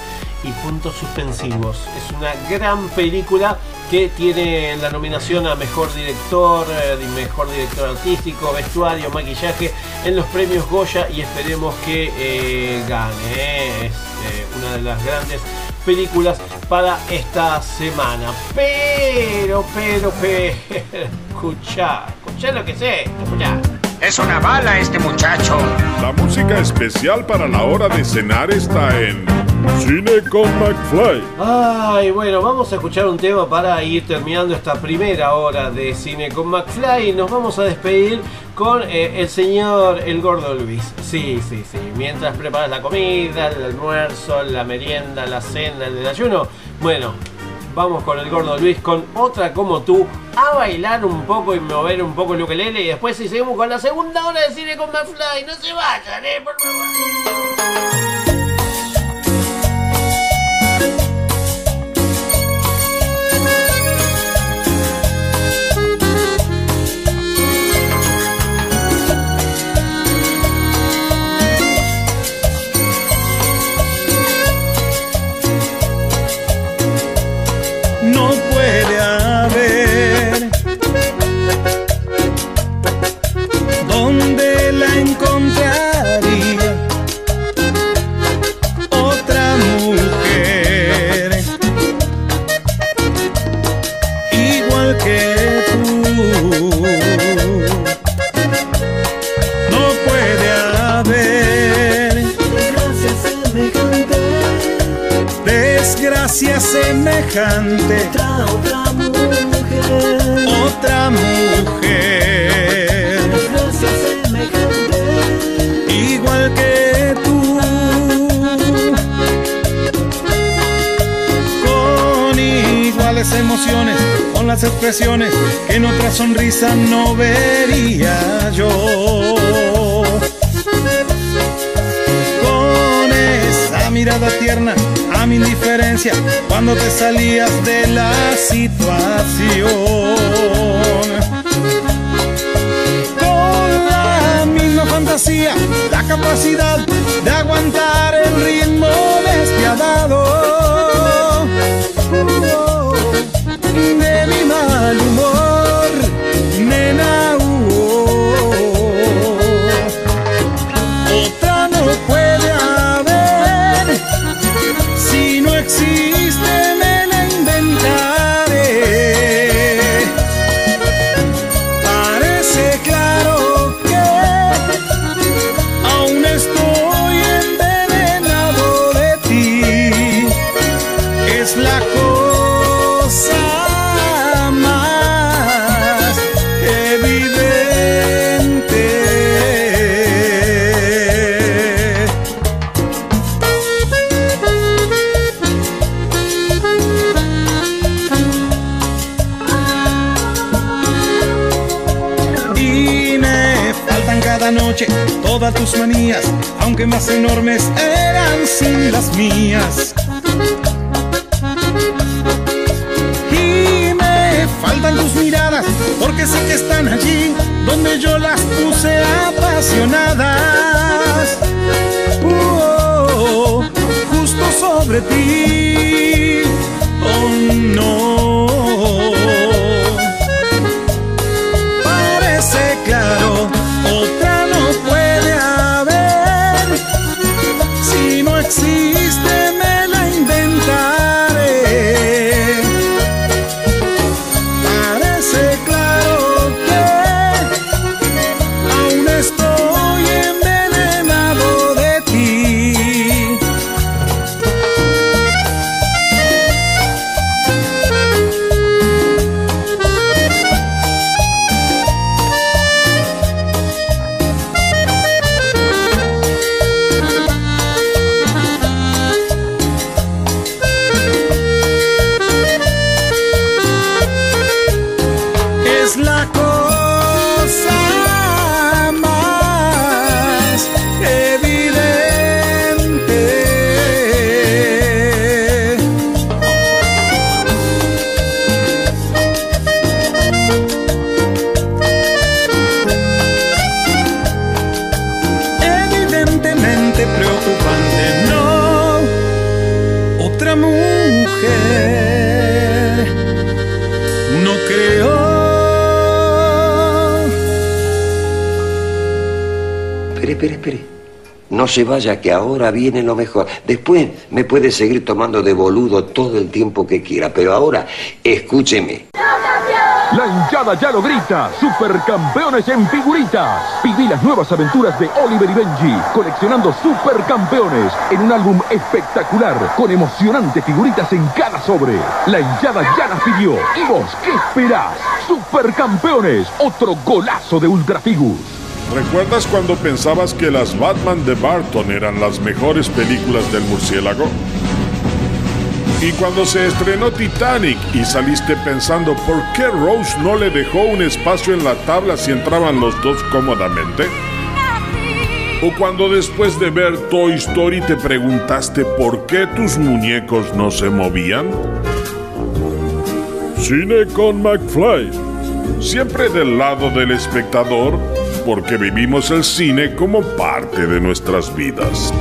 y puntos suspensivos. Es una gran película que tiene la nominación a mejor director, eh, mejor director artístico, vestuario, maquillaje en los premios Goya y esperemos que eh, gane. eh. Es eh, una de las grandes películas para esta semana. Pero, pero, pero, escucha, escucha lo que sé, escucha. Es una bala este muchacho. La música especial para la hora de cenar está en Cine con McFly. Ay, bueno, vamos a escuchar un tema para ir terminando esta primera hora de Cine con McFly. Nos vamos a despedir con eh, el señor El Gordo Luis. Sí, sí, sí. Mientras preparas la comida, el almuerzo, la merienda, la cena, el desayuno. Bueno, vamos con el Gordo Luis con otra como tú a bailar un poco y mover un poco el ukelele y después si seguimos con la segunda hora de Cine con McFly. No se vayan, eh, por favor. Que en otra sonrisa no vería yo con esa mirada tierna a mi indiferencia cuando te salías de la situación. Con la misma fantasía, la capacidad de aguantar el ritmo despiadado todas tus manías, aunque más enormes eran sin las mías. Y me faltan tus miradas, porque sé que están allí donde yo las puse apasionadas. Uh, justo sobre ti. Oh no. No se vaya, que ahora viene lo mejor. Después me puede seguir tomando de boludo todo el tiempo que quiera, pero ahora escúcheme. La hinchada ya lo grita, supercampeones en figuritas. Viví las nuevas aventuras de Oliver y Benji, coleccionando supercampeones en un álbum espectacular, con emocionantes figuritas en cada sobre. La hinchada ya las pidió. ¿Y vos qué esperás? Supercampeones, otro golazo de Ultrafigus. ¿Recuerdas cuando pensabas que las Batman de Barton eran las mejores películas del murciélago? Y cuando se estrenó Titanic y saliste pensando por qué Rose no le dejó un espacio en la tabla si entraban los dos cómodamente? ¿O cuando después de ver Toy Story te preguntaste por qué tus muñecos no se movían? Cine con McFly. Siempre del lado del espectador, porque vivimos el cine como parte de nuestras vidas.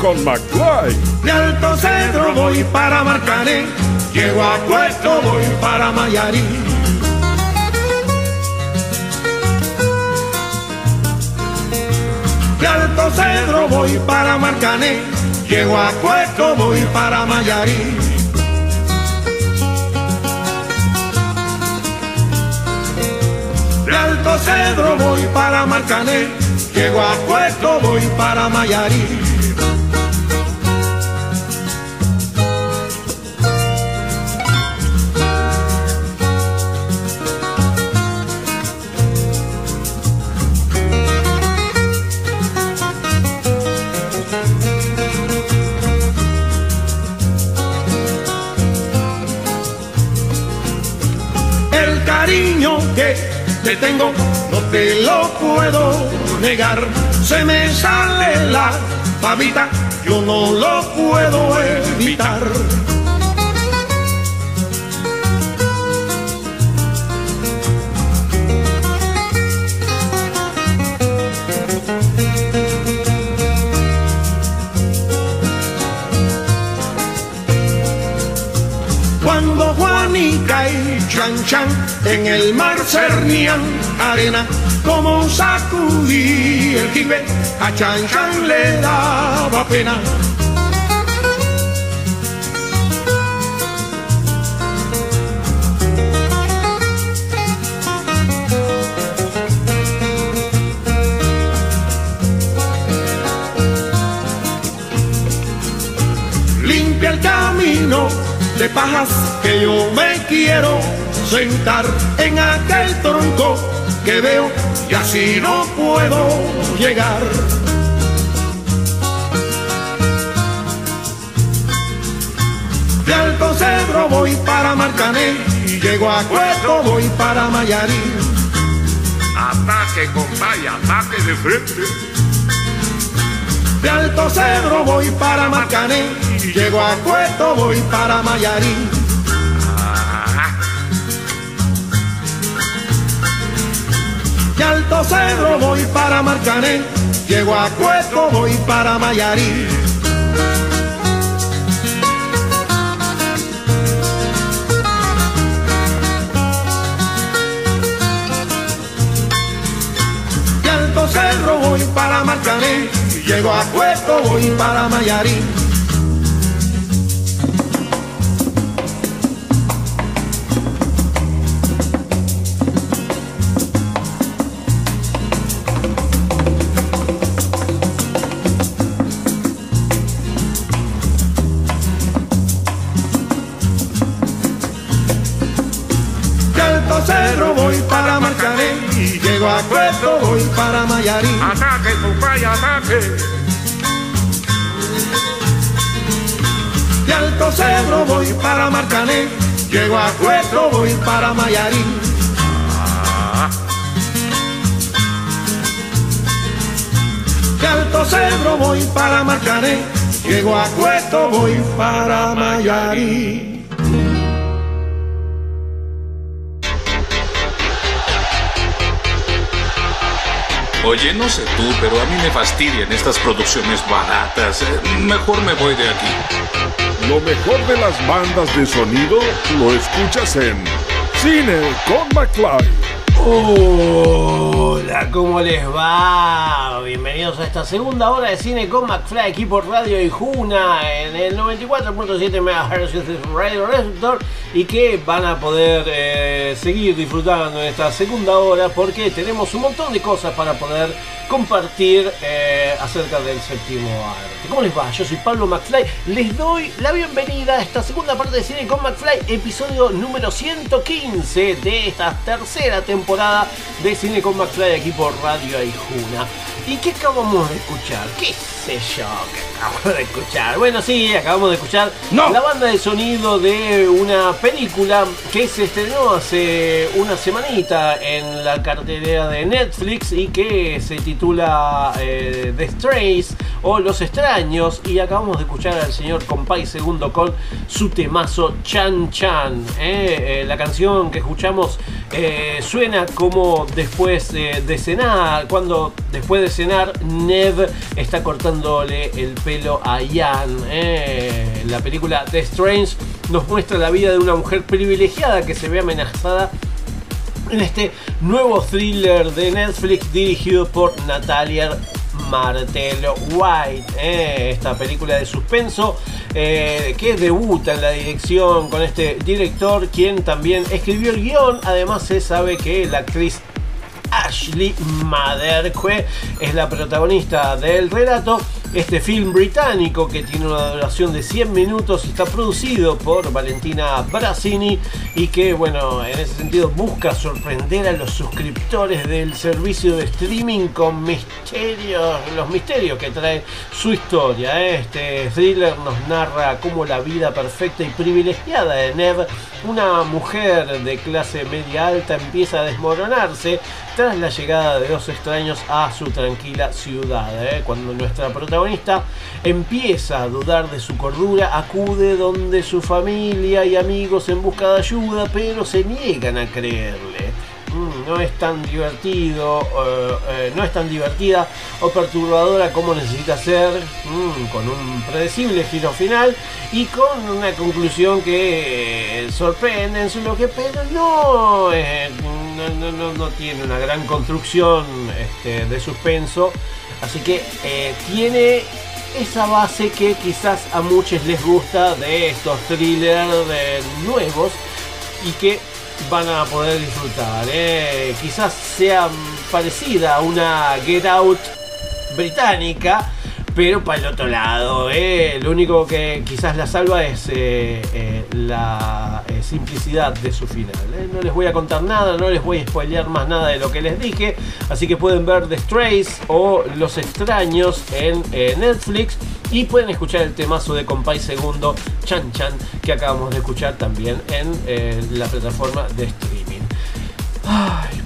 Con McFly. De Alto Cedro voy para Marcané, llego a Puerto voy para Mayarí. De Alto Cedro voy para Marcané, llego a Puerto voy para Mayarí. De Alto Cedro voy para Marcané, llego a Puerto voy para Mayarí. Te tengo no te lo puedo negar. Se me sale la babita, yo no lo puedo evitar. canchan, en el mar cernían arena, como sacudí el jibe, a Chan Chan le daba pena. Limpia el camino de pajas que yo me quiero sentar en aquel tronco que veo y así no puedo llegar. De Alto Cedro voy para Marcané y llego a Cueto voy para Mayarí. Ataque, compadre, ataque de frente. De Alto Cedro voy para Marcané y llego a Cueto voy para Mayarí. De Alto Cedro voy para Marcané, llego a Cueto voy para Mayarí. De Alto Cerro voy para Marcané, llego a Cueto voy para Mayarí. Y llego a Cueto voy para Mayarí. Ataque, compadre, ataque. De Alto Cedro voy para Marcané, llego a Cueto voy para Mayarí. De Alto Cedro voy para Marcané, llego a Cueto voy para Mayarí. Oye, no sé tú, pero a mí me fastidian estas producciones baratas. Eh, Mejor me voy de aquí. Lo mejor de las bandas de sonido lo escuchas en Cine con McFly. Hola, ¿cómo les va? Bienvenidos a esta segunda hora de cine con McFly, equipo Radio y Juna en el 94.7 MHz de su Radio Receptor y que van a poder eh, seguir disfrutando en esta segunda hora porque tenemos un montón de cosas para poder compartir eh, acerca del séptimo arte. ¿Cómo les va? Yo soy Pablo McFly. Les doy la bienvenida a esta segunda parte de Cine con McFly, episodio número 115 de esta tercera temporada de Cine con McFly aquí por Radio Aijuna. ¿Y qué acabamos de escuchar? ¿Qué sé yo que acabamos de escuchar? Bueno, sí, acabamos de escuchar la banda de sonido de una película que se estrenó hace una semanita en la cartelera de Netflix y que se titula eh, The Strays o Los Extraños y acabamos de escuchar al señor Compay Segundo con su temazo Chan Chan. ¿eh? Eh, la canción que escuchamos suena como después de cenar, cuando después de cenar Ned está cortándole el pelo a Ian. La película The Strange nos muestra la vida de una mujer privilegiada que se ve amenazada en este nuevo thriller de Netflix dirigido por Natalia Martello White, ¿eh? esta película de suspenso eh, que debuta en la dirección con este director quien también escribió el guion, además se sabe que la actriz Ashley Maderque es la protagonista del relato. Este film británico que tiene una duración de 100 minutos está producido por Valentina Brasini y que, bueno, en ese sentido busca sorprender a los suscriptores del servicio de streaming con misterios, los misterios que trae su historia. ¿eh? Este thriller nos narra cómo la vida perfecta y privilegiada de Neve, una mujer de clase media alta, empieza a desmoronarse tras la llegada de dos extraños a su tranquila ciudad. ¿eh? Cuando nuestra protagonista empieza a dudar de su cordura, acude donde su familia y amigos en busca de ayuda, pero se niegan a creerle. Mm, No es tan divertido, eh, eh, no es tan divertida o perturbadora como necesita ser, mm, con un predecible giro final y con una conclusión que eh, sorprende en su bloque, pero no, no, no- no- tiene una gran construcción este, de suspenso. Así que tiene esa base que quizás a muchos les gusta de estos thrillers nuevos y que van a poder disfrutar. ¿eh? Quizás sea parecida a una Get Out británica, pero para el otro lado. ¿eh? Lo único que quizás la salva es eh, eh, la eh, simplicidad de su final. No les voy a contar nada, no les voy a spoilear más nada de lo que les dije, así que pueden ver The Strays o Los Extraños en Netflix y pueden escuchar el temazo de Compay Segundo, Chan Chan, que acabamos de escuchar también en la plataforma de streaming.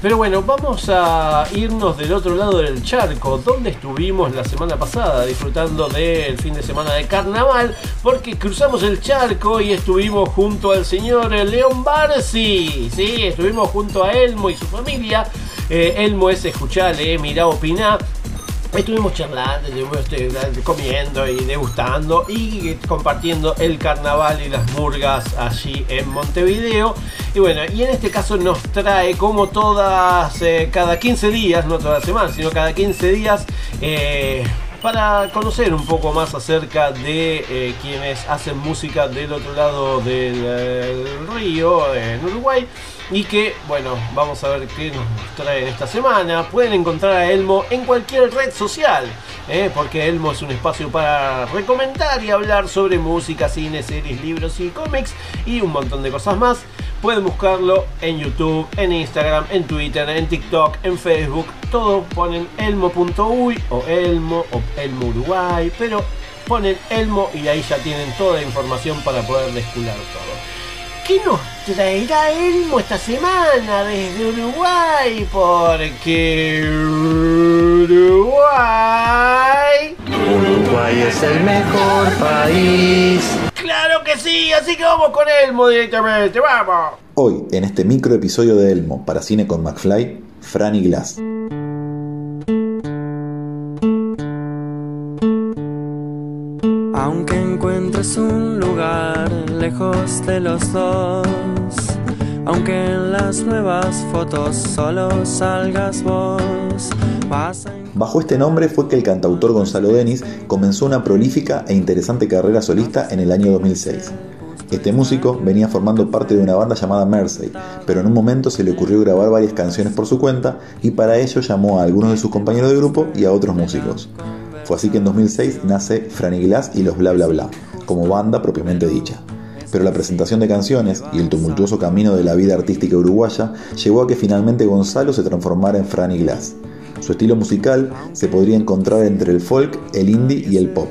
Pero bueno, vamos a irnos del otro lado del charco, donde estuvimos la semana pasada disfrutando del fin de semana de carnaval, porque cruzamos el charco y estuvimos junto al señor León Barsi. Sí, estuvimos junto a Elmo y su familia. Eh, Elmo es escuchar, leer, mirar, opinar. Estuvimos charlando, estuvimos comiendo y degustando y compartiendo el carnaval y las murgas allí en Montevideo. Y bueno, y en este caso nos trae como todas, eh, cada 15 días, no todas las semanas, sino cada 15 días, eh, para conocer un poco más acerca de eh, quienes hacen música del otro lado del río, en Uruguay. Y que, bueno, vamos a ver qué nos traen esta semana. Pueden encontrar a Elmo en cualquier red social, ¿eh? porque Elmo es un espacio para recomendar y hablar sobre música, cine, series, libros y cómics y un montón de cosas más. Pueden buscarlo en YouTube, en Instagram, en Twitter, en TikTok, en Facebook. Todo ponen elmo.uy o Elmo o Elmo Uruguay, pero ponen Elmo y ahí ya tienen toda la información para poder descular todo. ¿Qué nos traerá Elmo esta semana desde Uruguay? Porque Uruguay... Uruguay es el mejor país. ¡Claro que sí! Así que vamos con Elmo directamente, ¡vamos! Hoy, en este micro episodio de Elmo para Cine con McFly, Franny Glass. Bajo este nombre fue que el cantautor Gonzalo Denis comenzó una prolífica e interesante carrera solista en el año 2006. Este músico venía formando parte de una banda llamada Mersey, pero en un momento se le ocurrió grabar varias canciones por su cuenta y para ello llamó a algunos de sus compañeros de grupo y a otros músicos. Fue así que en 2006 nace Franny Glass y los Bla Bla Bla, como banda propiamente dicha. Pero la presentación de canciones y el tumultuoso camino de la vida artística uruguaya llevó a que finalmente Gonzalo se transformara en Franny Glass. Su estilo musical se podría encontrar entre el folk, el indie y el pop,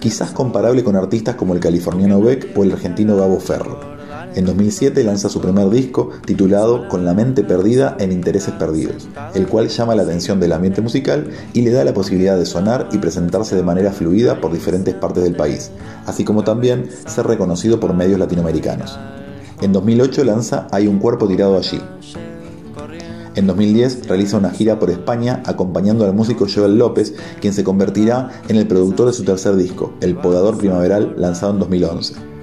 quizás comparable con artistas como el californiano Beck o el argentino Gabo Ferro. En 2007 lanza su primer disco titulado Con la mente perdida en intereses perdidos, el cual llama la atención del ambiente musical y le da la posibilidad de sonar y presentarse de manera fluida por diferentes partes del país, así como también ser reconocido por medios latinoamericanos. En 2008 lanza Hay un cuerpo tirado allí, en 2010 realiza una gira por España acompañando al músico Joel López, quien se convertirá en el productor de su tercer disco, El Podador Primaveral, lanzado en 2011.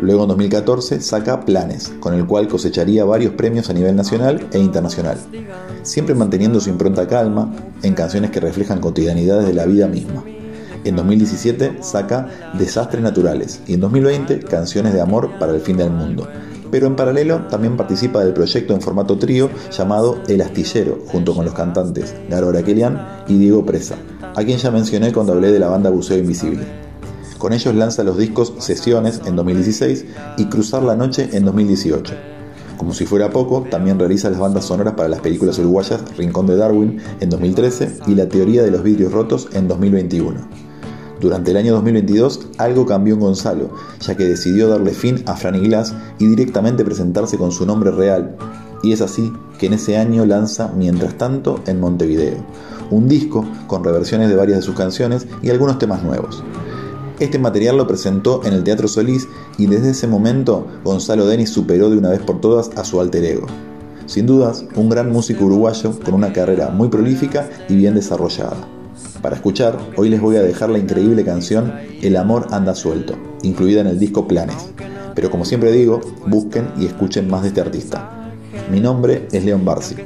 Luego en 2014 saca Planes, con el cual cosecharía varios premios a nivel nacional e internacional, siempre manteniendo su impronta calma en canciones que reflejan cotidianidades de la vida misma. En 2017 saca Desastres Naturales y en 2020 Canciones de Amor para el Fin del Mundo, pero en paralelo también participa del proyecto en formato trío llamado El Astillero, junto con los cantantes Garo Araquelian y Diego Presa, a quien ya mencioné cuando hablé de la banda Buceo Invisible. Con ellos lanza los discos Sesiones en 2016 y Cruzar la Noche en 2018. Como si fuera poco, también realiza las bandas sonoras para las películas uruguayas Rincón de Darwin en 2013 y La Teoría de los Vidrios Rotos en 2021. Durante el año 2022 algo cambió en Gonzalo, ya que decidió darle fin a Franny Glass y directamente presentarse con su nombre real. Y es así que en ese año lanza Mientras tanto en Montevideo, un disco con reversiones de varias de sus canciones y algunos temas nuevos. Este material lo presentó en el Teatro Solís y desde ese momento Gonzalo Denis superó de una vez por todas a su alter ego. Sin dudas, un gran músico uruguayo con una carrera muy prolífica y bien desarrollada. Para escuchar, hoy les voy a dejar la increíble canción El amor anda suelto, incluida en el disco Planes. Pero como siempre digo, busquen y escuchen más de este artista. Mi nombre es León Barsi.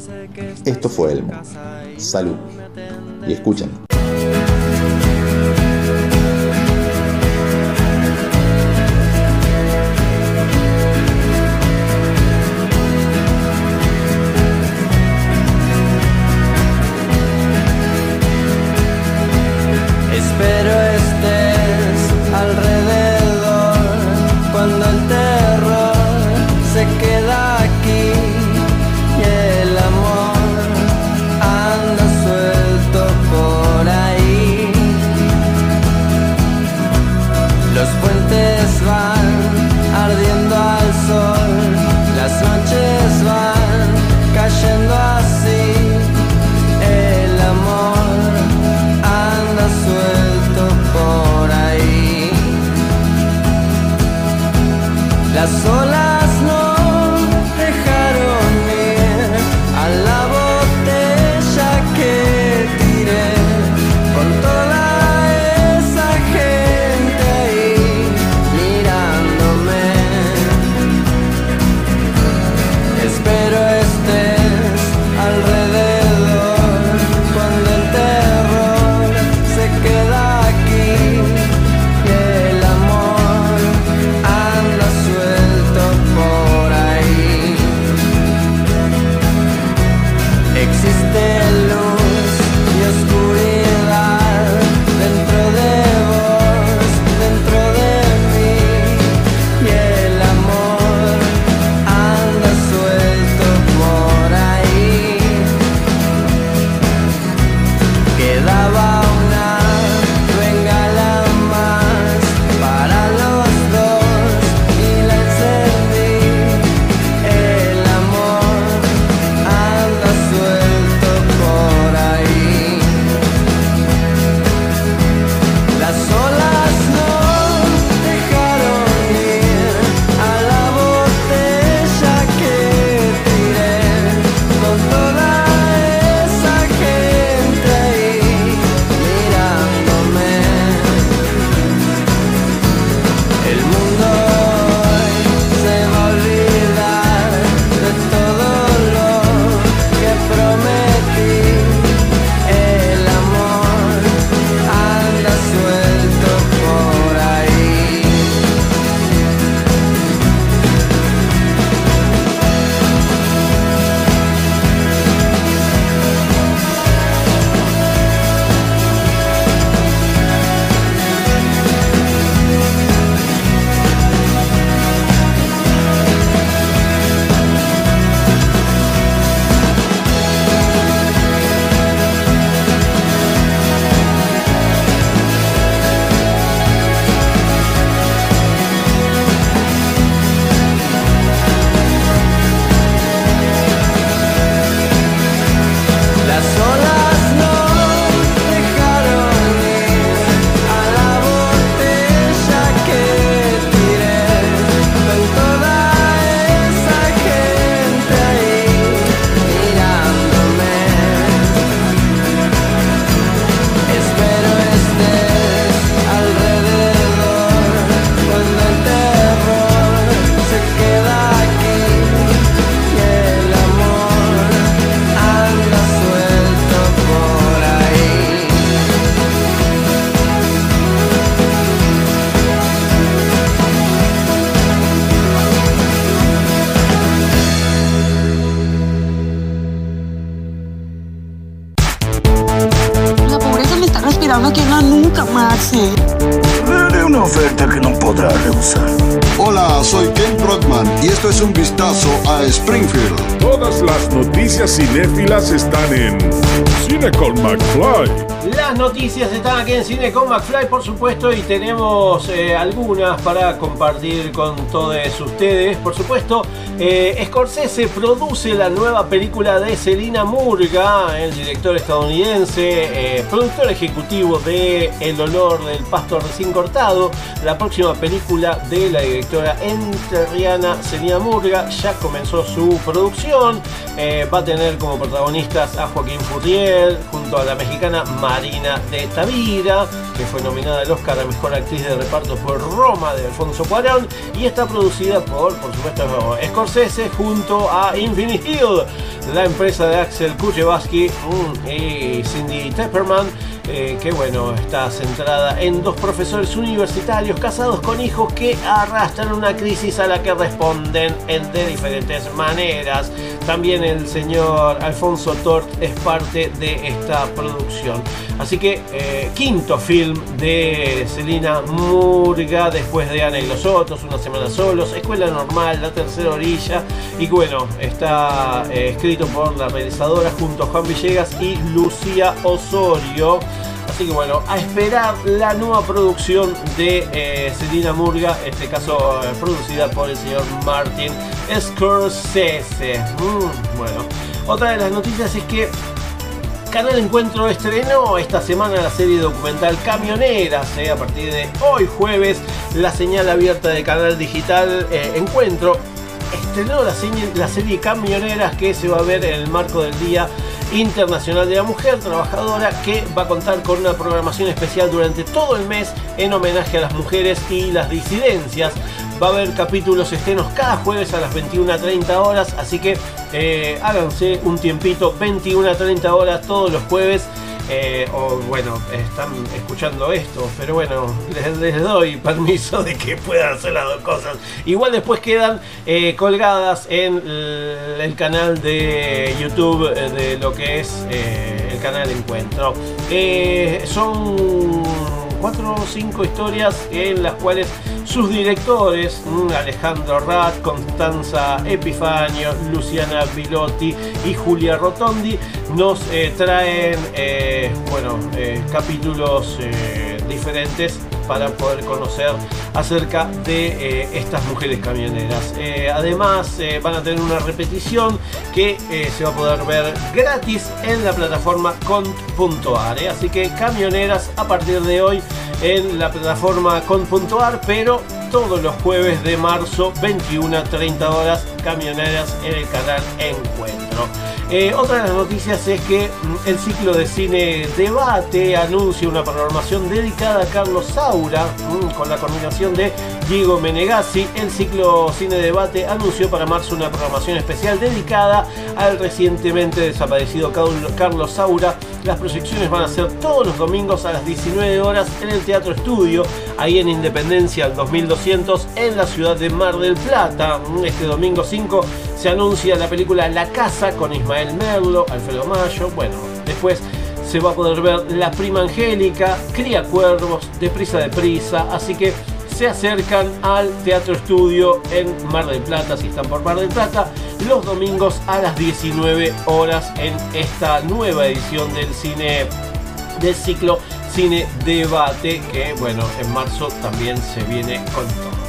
Esto fue Elmo. Salud. Y escuchen. Maxi. Una oferta que no podrá rehusar. Hola, soy Ken Brockman y esto es un vistazo a Springfield. Todas las noticias cinéfilas están en Cine con McFly. Las noticias están aquí en Cine con McFly, por supuesto, y tenemos eh, algunas para compartir con todos ustedes. Por supuesto, eh, Scorsese produce la nueva película de Selina Murga, el director estadounidense, eh, productor ejecutivo de El olor del pasto recién cortado. La próxima película de la directora enterriana Selina Murga ya comenzó su producción. Eh, va a tener como protagonistas a Joaquín Furriel junto a la mexicana Marina de Tavira, que fue nominada al Oscar a Mejor Actriz de Reparto por Roma de Alfonso Cuarón y está producida por, por supuesto, Scorsese junto a Infinity Hill, la empresa de Axel Kuchevaski mm, y Cindy Tepperman. eh, que bueno, está centrada en dos profesores universitarios casados con hijos que arrastran una crisis a la que responden en- de diferentes maneras. También el señor Alfonso Tort es parte de esta producción. Así que eh, quinto film de Celina Murga después de Ana y los otros, Una semana solos, Escuela Normal, La Tercera Orilla y bueno, está eh, escrito por la realizadora junto a Juan Villegas y Lucía Osorio. Bueno, a esperar la nueva producción de eh, Murga, en este caso eh, producida por el señor Martin Scorsese. Mm, bueno, otra de las noticias es que Canal Encuentro estrenó esta semana la serie documental Camioneras. eh, a partir de hoy jueves, la señal abierta de Canal Digital eh, Encuentro estrenó la serie Camioneras que se va a ver en el marco del Día Internacional de la Mujer Trabajadora que va a contar con una programación especial durante todo el mes en homenaje a las mujeres y las disidencias. Va a haber capítulos estrenos cada jueves a las 21 a 30 horas, así que eh, háganse un tiempito, 21 a 30 horas todos los jueves. Eh, o bueno, están escuchando esto, pero bueno, les, doy permiso de que puedan hacer las dos cosas. Igual después quedan eh, colgadas en el, canal de YouTube eh, de lo que es el canal de encuentro. Son cuatro o cinco historias en las cuales sus directores, mm, Alejandro Rat, Constanza Epifanio, Luciana Pilotti y Julia Rotondi, nos eh, traen eh, bueno, eh, capítulos diferentes para poder conocer acerca de eh, estas mujeres camioneras. Eh, además, eh, van a tener una repetición que se va a poder ver gratis en la plataforma cont.ar. Así que camioneras a partir de hoy en la plataforma cont.ar, pero todos los jueves de marzo, 21 a 30 horas, camioneras en el canal Encuentro. Eh, otra de las noticias es que mm, el ciclo de cine Debate anuncia una programación dedicada a Carlos Saura mm, con la coordinación de Diego Menegazzi. El ciclo Cine Debate anunció para marzo una programación especial dedicada al recientemente desaparecido Carlos Saura. Las proyecciones van a ser todos los domingos a las 19 horas en el Teatro Estudio, ahí en Independencia al 2200 en la ciudad de Mar del Plata. Mm, Este domingo 5 se anuncia la película La Casa con Ismael Merlo, Alfredo Mayo. Bueno, después se va a poder ver La Prima Angélica, Cría Cuervos, Deprisa Deprisa. Así que se acercan al Teatro Estudio en Mar del Plata, si están por Mar del Plata, los domingos a las 19 horas en esta nueva edición del cine del ciclo Cine Debate, que bueno, en marzo también se viene con todo.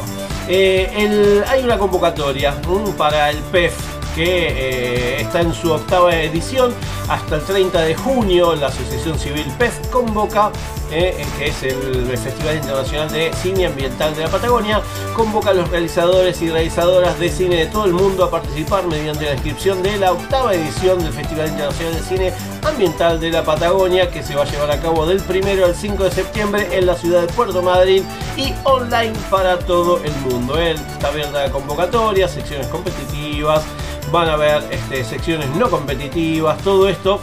Eh, hay una convocatoria para el PEF que eh, está en su octava edición hasta el 30 de junio. La Asociación Civil PEF convoca, eh, que es el Festival Internacional de Cine Ambiental de la Patagonia, convoca a los realizadores y realizadoras de cine de todo el mundo a participar mediante la inscripción de la octava edición del Festival Internacional de Cine Ambiental de la Patagonia, que se va a llevar a cabo del 1 al 5 de septiembre en la ciudad de Puerto Madryn y online para todo el mundo. eh. Está abierta la convocatoria, secciones competitivas, van a haber este, secciones no competitivas, todo esto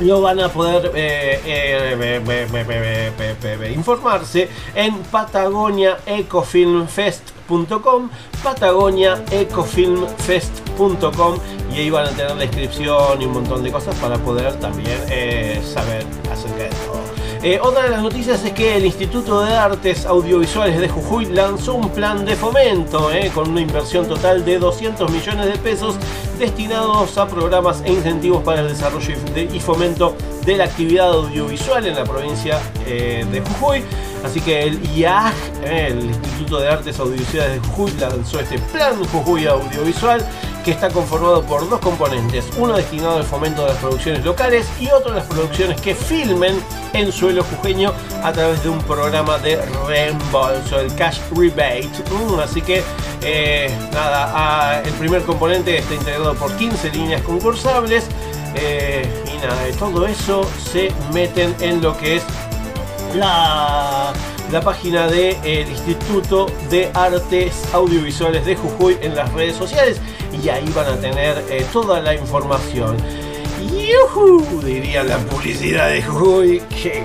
lo van a poder eh, eh, informarse en patagoniaecofilmfest.com patagoniaecofilmfest.com y ahí van a tener la inscripción y un montón de cosas para poder también eh, saber acerca de todo. Eh, otra de las noticias es que el Instituto de Artes Audiovisuales de Jujuy lanzó un plan de fomento eh, con una inversión total de 200 millones de pesos destinados a programas e incentivos para el desarrollo y fomento de la actividad audiovisual en la provincia eh, de Jujuy. Así que el IAG, eh, el Instituto de Artes Audiovisuales de Jujuy, lanzó este plan Jujuy Audiovisual que está conformado por dos componentes, uno destinado al fomento de las producciones locales y otro las producciones que filmen en suelo jujeño a través de un programa de reembolso, el Cash Rebate. Mm, así que, eh, nada, ah, el primer componente está integrado por 15 líneas concursables de todo eso se meten en lo que es la, la página del Instituto de Artes Audiovisuales de Jujuy en las redes sociales y ahí van a tener eh, toda la información. ¡Yujú! Diría la publicidad de Jujuy. ¡Qué!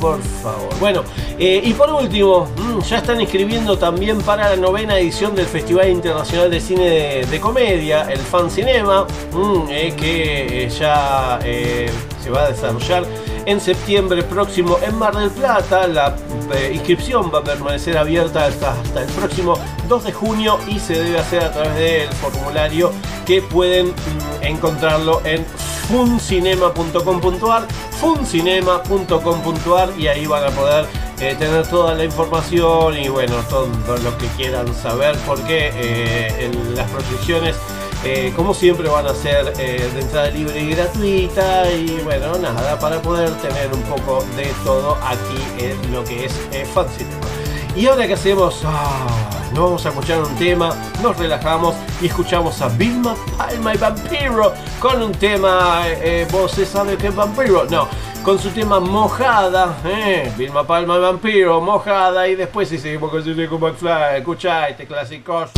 Por favor. Bueno, eh, y por último, mm, ya están escribiendo también para la novena edición del Festival Internacional de Cine de, Comedia, el Fan Cinema, mm, eh, que eh, ya se va a desarrollar en septiembre próximo en Mar del Plata. La inscripción va a permanecer abierta hasta, hasta el próximo 2 de junio y se debe hacer a través del formulario que pueden mm, encontrarlo en funcinema.com.ar funcinema.com.ar y ahí van a poder eh, tener toda la información y bueno, todo lo que quieran saber porque eh, las proyecciones eh, como siempre van a ser de entrada libre y gratuita y bueno, nada, para poder tener un poco de todo aquí en lo que es Fan Cinema. Y ahora que hacemos, Ah, vamos a escuchar un tema, nos relajamos y escuchamos a Vilma Palma y Vampiro con un tema, ¿vos se sabe qué es Vampiro? No, con su tema Mojada, eh, Vilma Palma y Vampiro, Mojada y después si seguimos con Cine con McFly, escucha este clasicoso.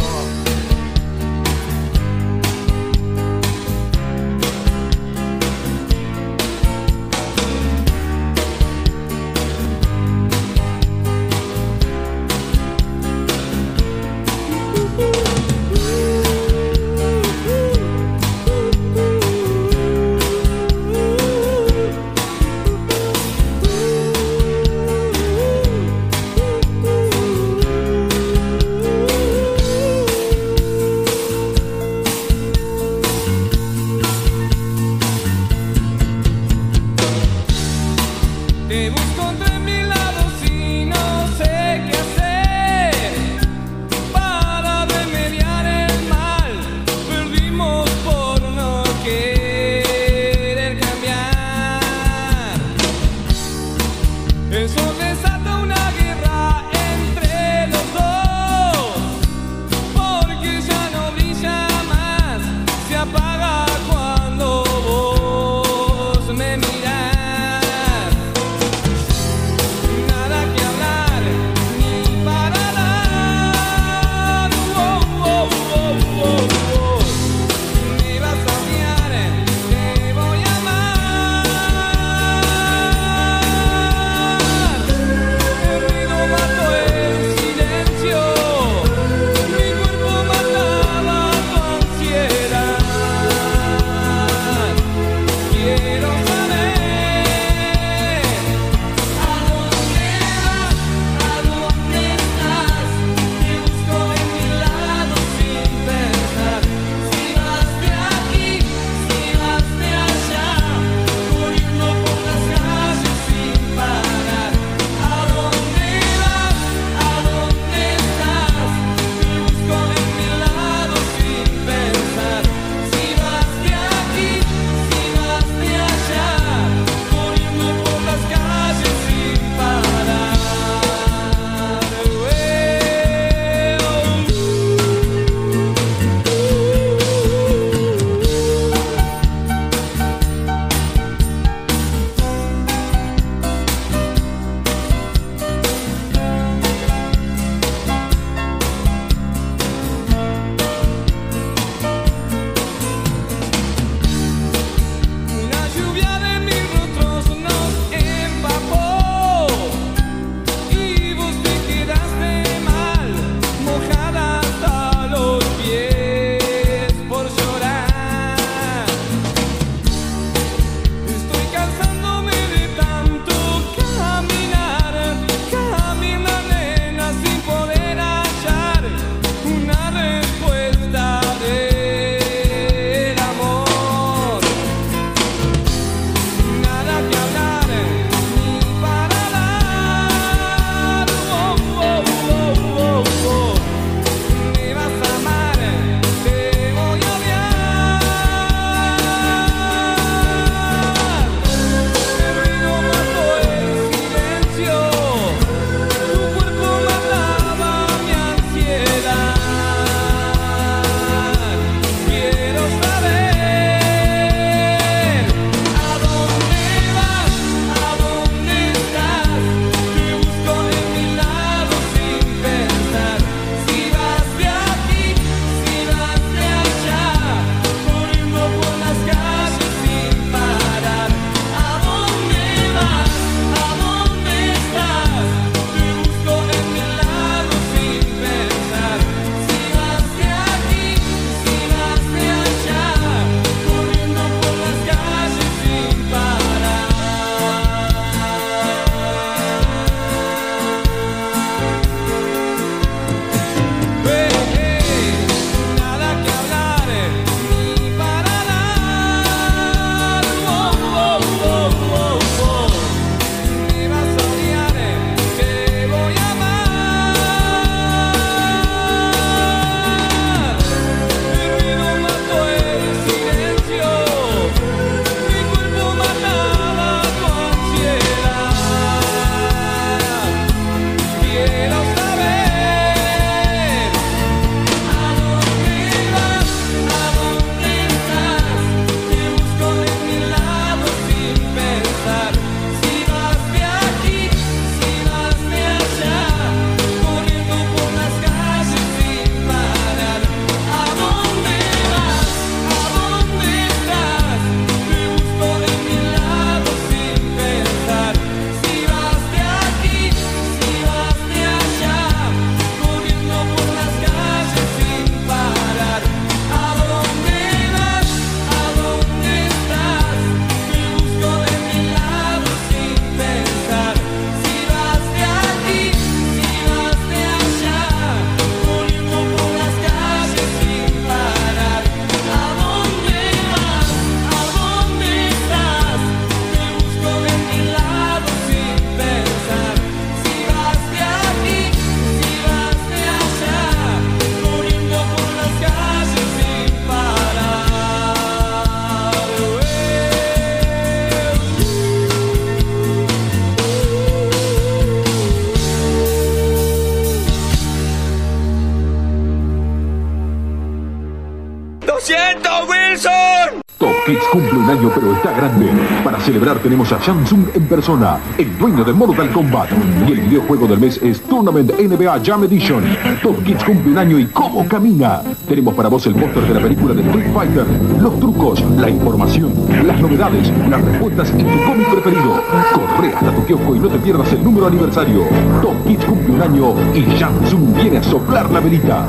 Celebrar tenemos a Samsung en persona, el dueño de Mortal Kombat. Y el videojuego del mes es Tournament NBA Jam Edition. Top Kids cumple un año y cómo camina. Tenemos para vos el póster de la película de Street Fighter, los trucos, la información, las novedades, las respuestas y tu cómic preferido. Corre hasta tu kiosco y no te pierdas el número aniversario. Top Kids cumple un año y Samsung viene a soplar la velita.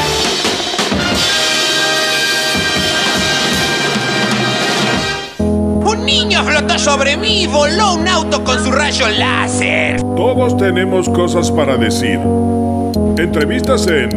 Un niño flotó sobre mí y voló un auto con su rayo láser. Todos tenemos cosas para decir. Entrevistas en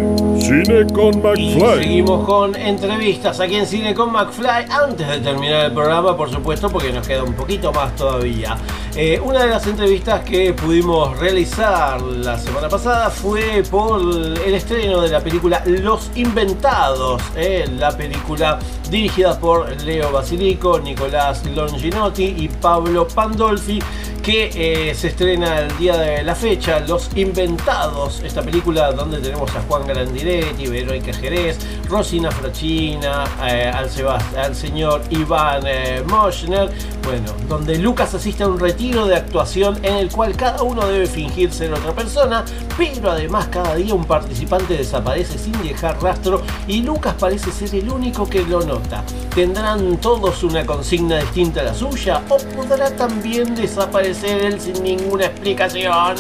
Cine con McFly. seguimos con entrevistas aquí en Cine con McFly. Antes de terminar el programa, por supuesto, porque nos queda un poquito más todavía. Eh, una de las entrevistas que pudimos realizar la semana pasada fue por el estreno de la película Los Inventados. eh, la película dirigida por Leo Basilico, Nicolás Longinotti y Pablo Pandolfi que eh, se estrena el día de la fecha, Los Inventados, esta película donde tenemos a Juan Grandinetti, Verónica Jerez, Rosina Frachina, eh, al señor Iván eh, Moschner, bueno, donde Lucas asiste a un retiro de actuación en el cual cada uno debe fingir ser otra persona, pero además cada día un participante desaparece sin dejar rastro y Lucas parece ser el único que lo nota. ¿Tendrán todos una consigna distinta a la suya o podrá también desaparecer sin ninguna explicación?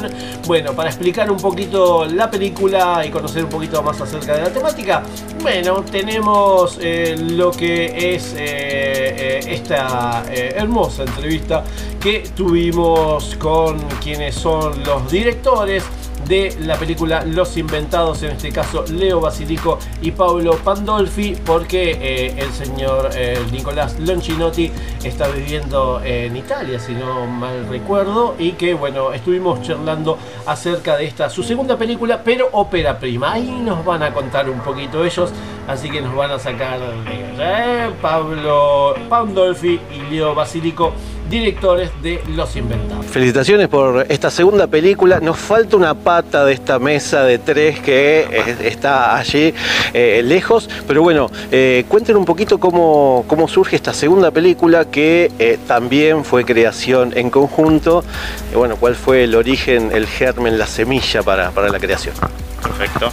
Bueno, para explicar un poquito la película y conocer un poquito más acerca de la temática, bueno, tenemos eh, lo que es eh, eh, esta hermosa entrevista que tuvimos con quienes son los directores de la película Los Inventados, en este caso Leo Basilico y Pablo Pandolfi, porque eh, el señor eh, Nicolás Lonchinotti está viviendo en Italia, si no mal recuerdo, y que bueno, estuvimos charlando acerca de esta, su segunda película, pero ópera prima. Ahí nos van a contar un poquito ellos, así que nos van a sacar de eh, Pablo Pandolfi y Leo Basilico, directores de Los Inventados. Felicitaciones por esta segunda película. Nos falta una pata de esta mesa de tres que está allí eh, lejos. Pero bueno, eh, cuenten un poquito cómo, cómo surge esta segunda película que eh, también fue creación en conjunto. Y bueno, cuál fue el origen, el germen, la semilla para, para la creación. Perfecto.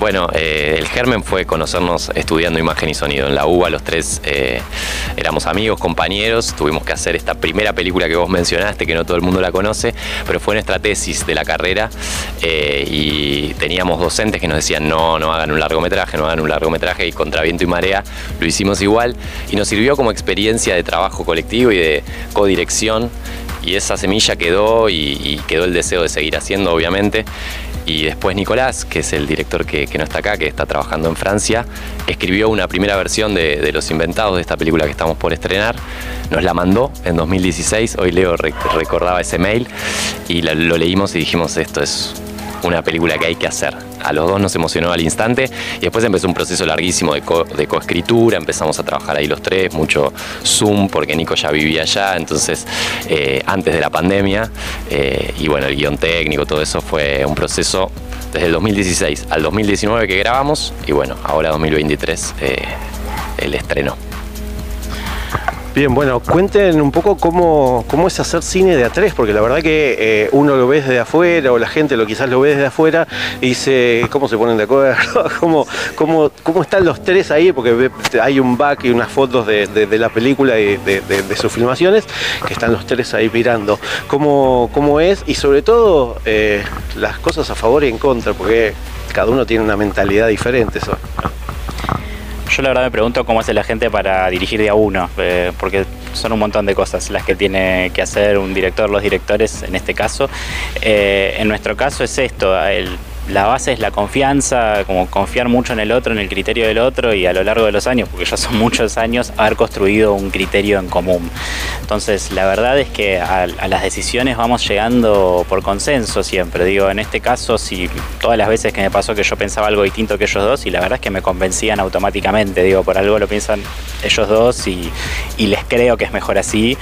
Bueno, eh, el germen fue conocernos estudiando imagen y sonido. En la UBA los tres eh, éramos amigos, compañeros, tuvimos que hacer esta primera película que vos mencionaste, que no todo el mundo la conoce, pero fue nuestra tesis de la carrera eh, y teníamos docentes que nos decían no, no hagan un largometraje, no hagan un largometraje y contra viento y marea lo hicimos igual y nos sirvió como experiencia de trabajo colectivo y de codirección y esa semilla quedó y, y quedó el deseo de seguir haciendo, obviamente. Y después Nicolás, que es el director que, no está acá, que está trabajando en Francia, escribió una primera versión de, Los Inventados, de esta película que estamos por estrenar. Nos la mandó en 2016, hoy Leo rec- recordaba ese mail, y lo leímos y dijimos, esto es una película que hay que hacer. A los dos nos emocionó al instante y después empezó un proceso larguísimo de, co- coescritura, empezamos a trabajar ahí los tres, mucho Zoom porque Nico ya vivía allá, entonces eh, antes de la pandemia eh, y bueno, el guion técnico, todo eso fue un proceso desde el 2016 al 2019 que grabamos y bueno, ahora 2023 eh, el estreno. Bien, bueno, cuenten un poco cómo, cómo es hacer cine de a tres, porque la verdad que eh, uno lo ve desde afuera o la gente lo quizás lo ve desde afuera y dice cómo se ponen de acuerdo, *laughs* cómo, cómo, cómo están los tres ahí, porque hay un back y unas fotos de, de- la película y de, de- de sus filmaciones, que están los tres ahí mirando. Cómo, cómo es y sobre todo eh, las cosas a favor y en contra, porque cada uno tiene una mentalidad diferente. Eso. Yo la verdad me pregunto cómo hace la gente para dirigir de a uno, eh, porque son un montón de cosas las que tiene que hacer un director, los directores en este caso. Eh, en nuestro caso es esto, el- la base es la confianza, como confiar mucho en el otro, en el criterio del otro y a lo largo de los años, porque ya son *laughs* muchos años, haber construido un criterio en común. Entonces, la verdad es que a, las decisiones vamos llegando por consenso siempre. Digo, en este caso, si todas las veces que me pasó que yo pensaba algo distinto que ellos dos, y la verdad es que me convencían automáticamente. Digo, por algo lo piensan ellos dos y les creo que es mejor así.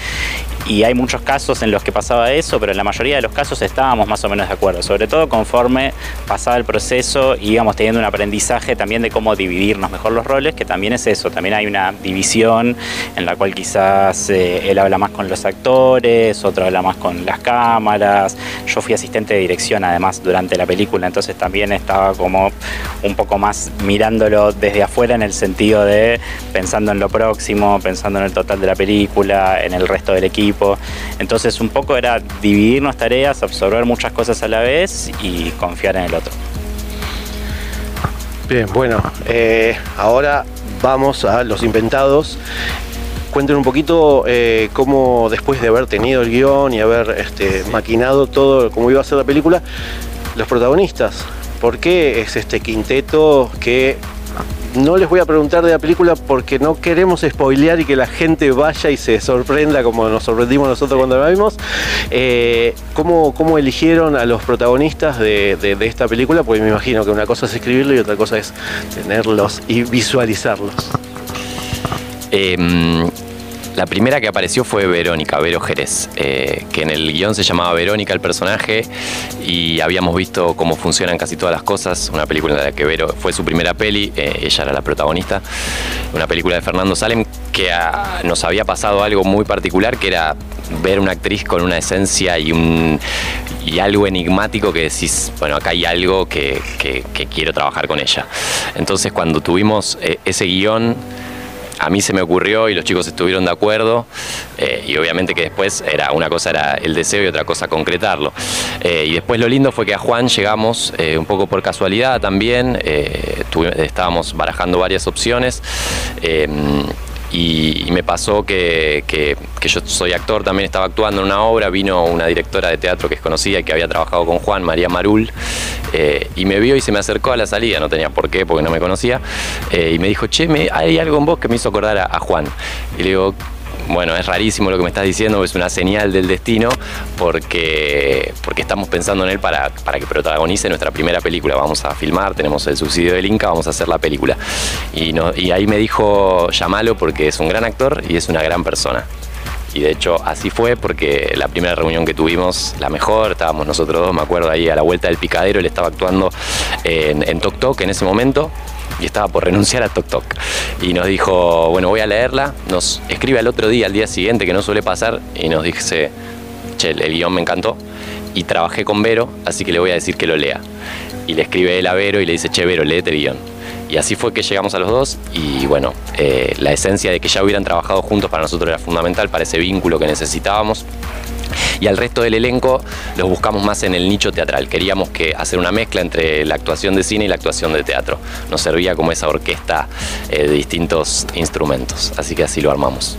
Y hay muchos casos en los que pasaba eso, pero en la mayoría de los casos estábamos más o menos de acuerdo. Sobre todo conforme pasaba el proceso y íbamos teniendo un aprendizaje también de cómo dividirnos mejor los roles, que también es eso. También hay una división en la cual quizás eh, él habla más con los actores, otro habla más con las cámaras. Yo fui asistente de dirección además durante la película, entonces también estaba como un poco más mirándolo desde afuera en el sentido de pensando en lo próximo, pensando en el total de la película, en el resto del equipo. Entonces un poco era dividirnos tareas, absorber muchas cosas a la vez y confiar en el otro. Bien, bueno, eh, ahora vamos a los inventados. Cuenten un poquito eh, cómo después de haber tenido el guion y haber este, maquinado todo cómo iba a ser la película, los protagonistas. ¿Por qué es este quinteto que no les voy a preguntar de la película porque no queremos spoilear y que la gente vaya y se sorprenda como nos sorprendimos nosotros cuando la vimos. Eh, ¿cómo, eligieron a los protagonistas de esta película? Porque me imagino que una cosa es escribirlo y otra cosa es tenerlos y visualizarlos. Em, la primera que apareció fue Verónica, Vero Jerez, eh, que en el guion se llamaba Verónica el personaje y habíamos visto cómo funcionan casi todas las cosas, una película en la que Vero fue su primera peli, eh, ella era la protagonista, una película de Fernando Salem que nos había pasado algo muy particular, que era ver una actriz con una esencia y un y algo enigmático que decís, bueno, acá hay algo que, que- que quiero trabajar con ella. Entonces cuando tuvimos eh, ese guion, a mí se me ocurrió y los chicos estuvieron de acuerdo eh, y obviamente que después era una cosa era el deseo y otra cosa concretarlo. Eh, y después lo lindo fue que a Juan llegamos eh, un poco por casualidad también, estábamos barajando varias opciones. Y, me pasó que, que- yo soy actor, también estaba actuando en una obra, vino una directora de teatro que es conocida y que había trabajado con Juan, María Marul, eh, y me vio y se me acercó a la salida, no tenía por qué porque no me conocía, eh, y me dijo, che, hay algo en vos que me hizo acordar a Juan. Y le digo, bueno, es rarísimo lo que me estás diciendo, es una señal del destino, porque, porque estamos pensando en él para, para que protagonice nuestra primera película. Vamos a filmar, tenemos el subsidio del Inca, vamos a hacer la película. Y, no- y ahí me dijo, llamalo porque es un gran actor y es una gran persona. Y de hecho así fue porque la primera reunión que tuvimos, la mejor, estábamos nosotros dos, me acuerdo ahí a la vuelta del picadero, él estaba actuando en, en Tok Tok en ese momento y estaba por renunciar a Tok Tok. Y nos dijo, bueno, voy a leerla, nos escribe al otro día, al día siguiente, que no suele pasar, y nos dice, che, el guion me encantó y trabajé con Vero, así que le voy a decir que lo lea. Y le escribe él a Vero y le dice, che, Vero, léete el guion. Y así fue que llegamos a los dos y bueno, eh, la esencia de que ya hubieran trabajado juntos para nosotros era fundamental para ese vínculo que necesitábamos. Y al resto del elenco los buscamos más en el nicho teatral. Queríamos que hacer una mezcla entre la actuación de cine y la actuación de teatro. Nos servía como esa orquesta eh, de distintos instrumentos. Así que así lo armamos.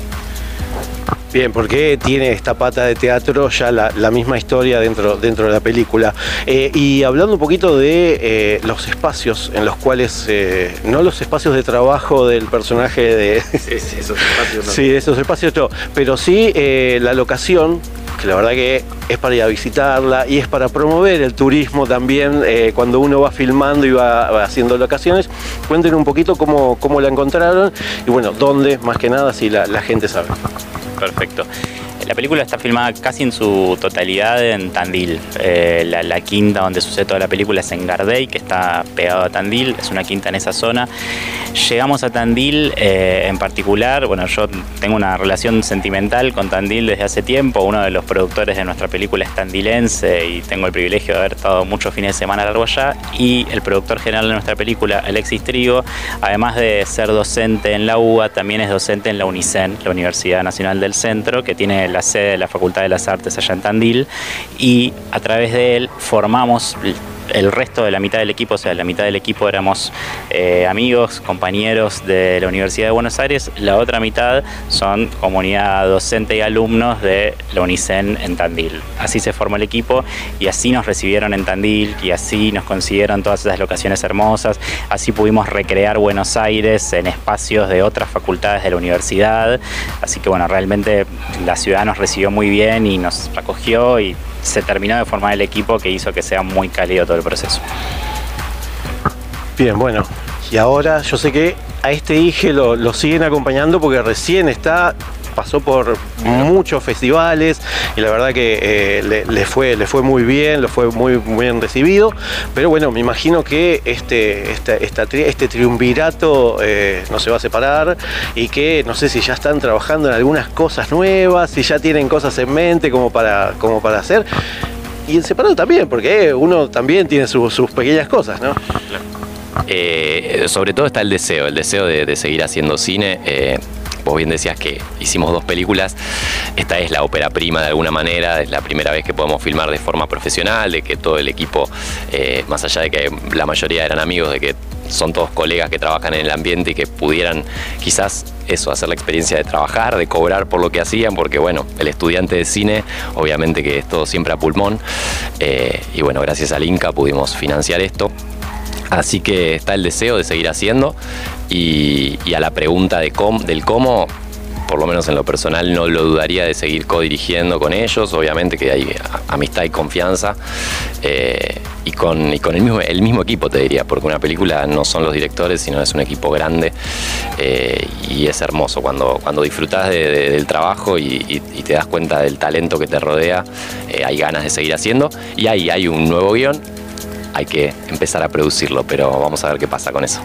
Bien, porque tiene esta pata de teatro ya la, la misma historia dentro, dentro de la película. Eh, y hablando un poquito de eh, los espacios en los cuales, eh, no los espacios de trabajo del personaje de... esos espacios no. *laughs* Sí, esos espacios no, pero sí la locación, que la verdad que es para ir a visitarla y es para promover el turismo también eh, cuando uno va filmando y va, haciendo locaciones. Cuenten un poquito cómo, cómo la encontraron y bueno, dónde, más que nada, si la gente sabe. Perfecto. La película está filmada casi en su totalidad en Tandil. Eh, la, quinta donde sucede toda la película es en Gardey, que está pegado a Tandil, es una quinta en esa zona. Llegamos a Tandil eh, en particular, bueno, yo tengo una relación sentimental con Tandil desde hace tiempo, uno de los productores de nuestra película es tandilense y tengo el privilegio de haber estado muchos fines de semana largo allá y el productor general de nuestra película, Alexis Trigo, además de ser docente en la UBA, también es docente en la UNICEN, la Universidad Nacional del Centro, que tiene la sede de la Facultad de las Artes allá en Tandil y a través de él formamos el resto de la mitad del equipo, o sea, la mitad del equipo éramos eh, amigos, compañeros de la Universidad de Buenos Aires, la otra mitad son comunidad docente y alumnos de la UNICEN en Tandil. Así se formó el equipo y así nos recibieron en Tandil y así nos consiguieron todas esas locaciones hermosas, así pudimos recrear Buenos Aires en espacios de otras facultades de la universidad, así que bueno, realmente la ciudad nos recibió muy bien y nos acogió se terminó de formar el equipo que hizo que sea muy cálido todo el proceso. Bien, bueno. Y ahora yo sé que a este Ige lo, lo siguen acompañando porque recién está pasó por muchos festivales y la verdad que eh, le, fue, le fue muy bien, lo fue muy, bien recibido. Pero bueno, me imagino que este, este triunvirato eh, no se va a separar y que no sé si ya están trabajando en algunas cosas nuevas, si ya tienen cosas en mente como para, como para hacer. Y en separado también, porque uno también tiene su- sus pequeñas cosas, ¿no? Eh, sobre todo está el deseo, el deseo de, seguir haciendo cine. Eh, vos bien decías que hicimos dos películas. Esta es la ópera prima de alguna manera. Es la primera vez que podemos filmar de forma profesional, de que todo el equipo, eh, más allá de que la mayoría eran amigos, de que son todos colegas que trabajan en el ambiente y que pudieran quizás eso, hacer la experiencia de trabajar, de cobrar por lo que hacían, porque bueno, el estudiante de cine, obviamente que es todo siempre a pulmón. Eh, y bueno, gracias al Inca pudimos financiar esto. Así que está el deseo de seguir haciendo y, a la pregunta del cómo, por lo menos en lo personal, no lo dudaría de seguir co-dirigiendo con ellos. Obviamente que hay amistad y confianza eh, y con, el, mismo, el mismo equipo, te diría, porque una película no son los directores, sino es un equipo grande eh, y es hermoso cuando, cuando disfrutas de- de- del trabajo y te das cuenta del talento que te rodea. eh, hay ganas de seguir haciendo y ahí hay un nuevo guion hay que empezar a producirlo, pero vamos a ver qué pasa con eso.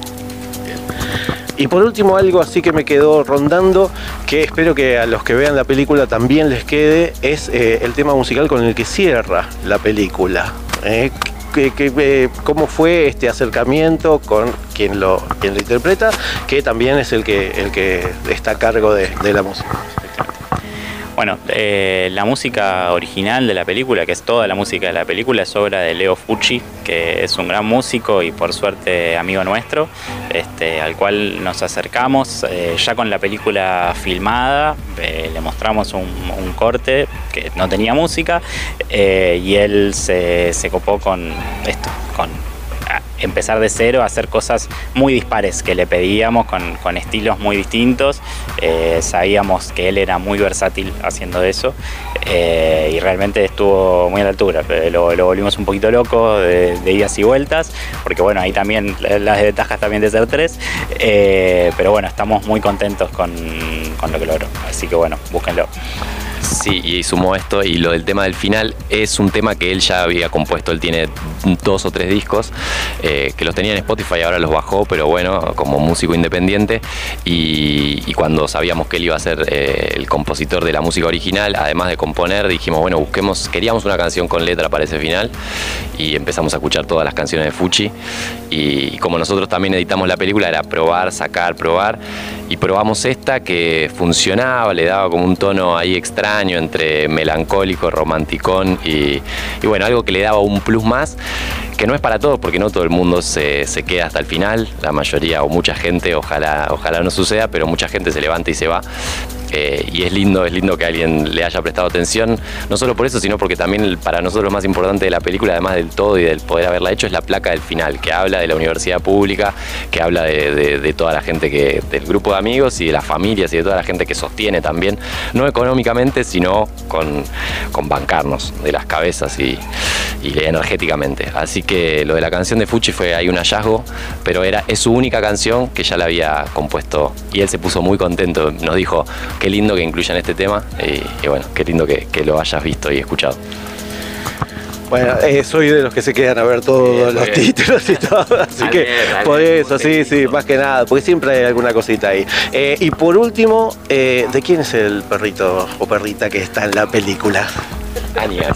Y por último, algo así que me quedó rondando, que espero que a los que vean la película también les quede, es eh, el tema musical con el que cierra la película. Eh, que- ¿Cómo fue este acercamiento con quien lo, quien lo interpreta? Que también es el que, el que está a cargo de la música. Bueno, eh, la música original de la película, que es toda la música de la película, es obra de Leo Fucci, que es un gran músico y por suerte amigo nuestro, este, al cual nos acercamos eh, ya con la película filmada, eh, le mostramos un, corte que no tenía música eh, y él se, se copó con esto, con empezar de cero a hacer cosas muy dispares que le pedíamos con, con estilos muy distintos. Eh, sabíamos que él era muy versátil haciendo eso eh, y realmente estuvo muy a la altura. Eh, Lo, lo volvimos un poquito loco de, idas y vueltas, porque bueno, ahí también la- las ventajas también de ser tres. Pero bueno, estamos muy contentos con, con lo que logró. Así que bueno, búsquenlo. Sí, y sumó esto y lo del tema del final es un tema que él ya había compuesto, él tiene dos o tres discos eh, que los tenía en Spotify, ahora los bajó, pero bueno, como músico independiente. Y, y cuando sabíamos que él iba a ser eh, el compositor de la música original, además de componer, dijimos, bueno, busquemos, queríamos una canción con letra para ese final y empezamos a escuchar todas las canciones de Fuchi y como nosotros también editamos la película era probar, sacar, probar. Y probamos esta que funcionaba, le daba como un tono ahí extraño entre melancólico, romanticón y, y bueno, algo que le daba un plus más que no es para todos porque no todo el mundo se, se queda hasta el final, la mayoría o mucha gente, ojalá, ojalá no suceda, pero mucha gente se levanta y se va. Eh, y es lindo, es lindo que alguien le haya prestado atención, no solo por eso, sino porque también para nosotros lo más importante de la película, además del todo y del poder haberla hecho, es la placa del final, que habla de la universidad pública, que habla de, de- de toda la gente que, del grupo de amigos y de las familias y de toda la gente que sostiene también, no económicamente, sino con, con bancarnos de las cabezas y, y energéticamente. Así que lo de la canción de Fuchi fue ahí un hallazgo, pero era, es su única canción que ya la había compuesto y él se puso muy contento. Nos dijo, qué lindo que incluyan este tema y, y bueno, qué lindo que, que lo hayas visto y escuchado. Bueno, eh, soy de los que se quedan a ver todos los bien. títulos y todo, *laughs* así que bien, por bien, eso, sí, sí, más que nada, porque siempre hay alguna cosita ahí. Eh, y por último, eh, ¿de quién es el perrito o perrita que está en la película? Ania.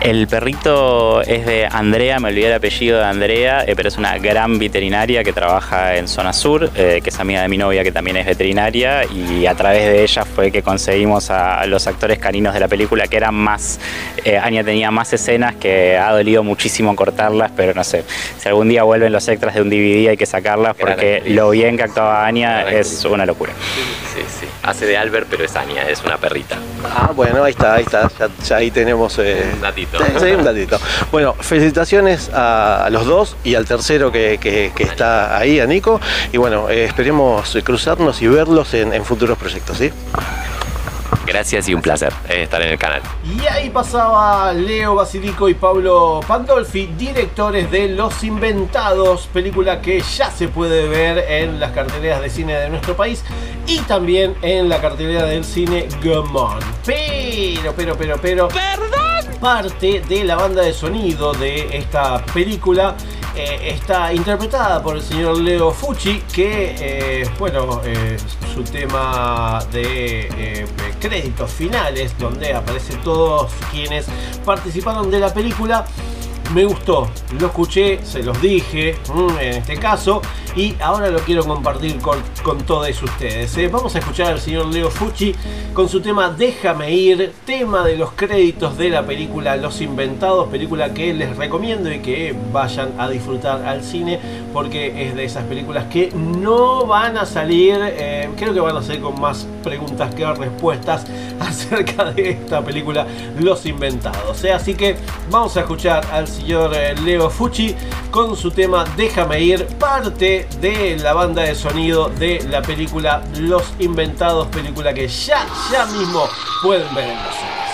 El perrito es de Andrea, me olvidé el apellido de Andrea, eh, pero es una gran veterinaria que trabaja en Zona Sur, eh, que es amiga de mi novia que también es veterinaria, y a través de ella fue que conseguimos a los actores caninos de la película, que eran más, eh, Anya tenía más escenas que ha dolido muchísimo cortarlas, pero no sé, si algún día vuelven los extras de un DVD hay que sacarlas porque lo bien que actuaba Anya es una locura. Sí, sí. Hace de Albert, pero es Ania, es una perrita. Ah, bueno, ahí está, ahí está, ya, ya ahí tenemos... eh, Un datito. Sí, un. Bueno, felicitaciones a, los dos y al tercero que, que- que está ahí, a Nico. Y bueno, eh, esperemos cruzarnos y verlos en, en futuros proyectos, ¿sí? Gracias y un placer eh, estar en el canal. Y ahí pasaba Leo Basilico y Pablo Pandolfi, directores de Los Inventados, película que ya se puede ver en las carteleras de cine de nuestro país y también en la cartelera del cine Gamon. Pero, pero, pero, pero. ¡Perdón! Parte de la banda de sonido de esta película eh, está interpretada por el señor Leo Fucci, que, eh, bueno, eh, su tema de créditos finales, donde aparecen todos quienes participaron de la película. Me gustó, lo escuché, se los dije mm, en este caso y ahora lo quiero compartir con, todos ustedes. eh. Vamos a escuchar al señor Leo Fucci con su tema Déjame ir, tema de los créditos de la película Los Inventados, película que les recomiendo y que vayan a disfrutar al cine porque es de esas películas que no van a salir, eh, creo que van a salir con más preguntas que respuestas *laughs* acerca de esta película Los Inventados. eh. Así que vamos a escuchar al señor eh, Leo Fucci con su tema Déjame ir, parte de la banda de sonido de la película Los Inventados, película que ya, ya mismo pueden ver en los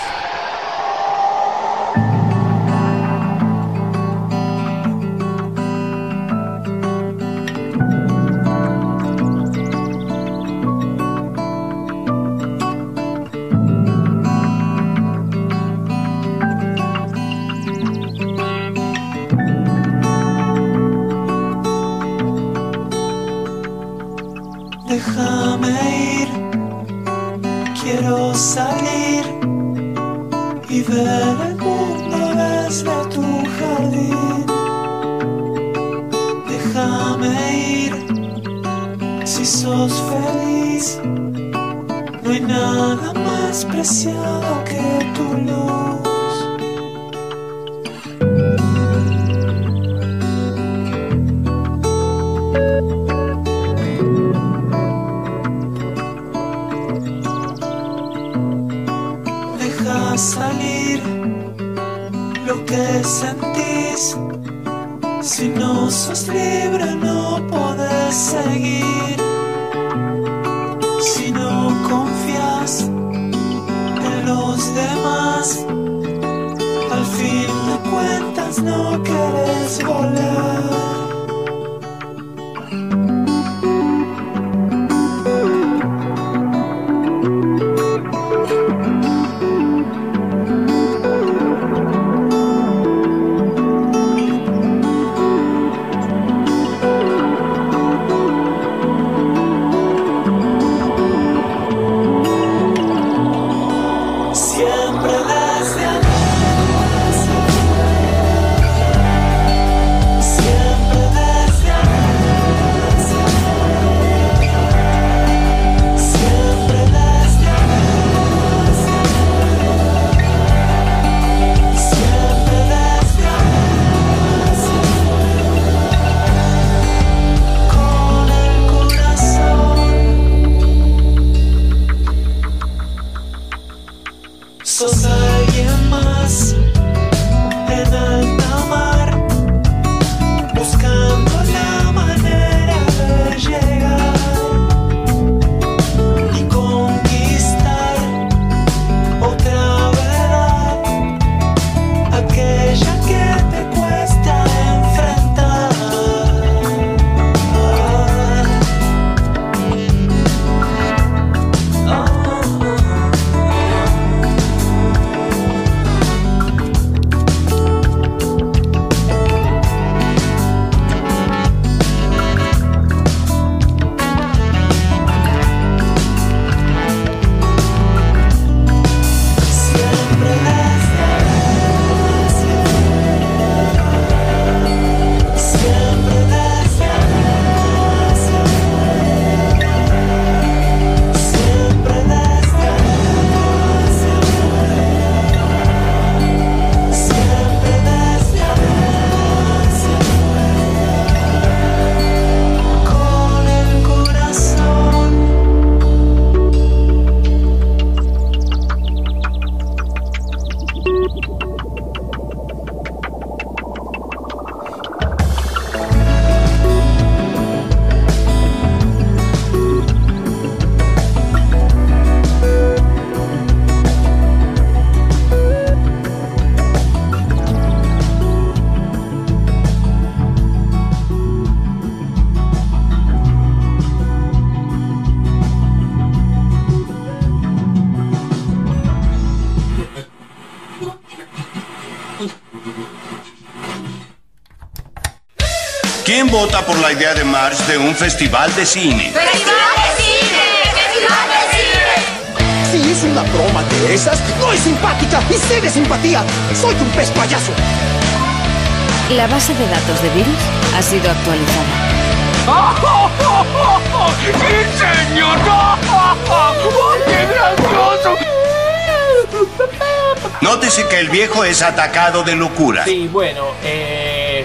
no querés volar. Vota por la idea de March de un festival de cine? ¡Festival de cine! ¡Festival de cine! Si es una broma de esas, no es simpática y sé de simpatía. Soy un pez payaso. La base de datos de virus ha sido actualizada. ¡Sí, señor! ¡Qué gracioso! Nótese que el viejo es atacado de locura. Sí, bueno, eh,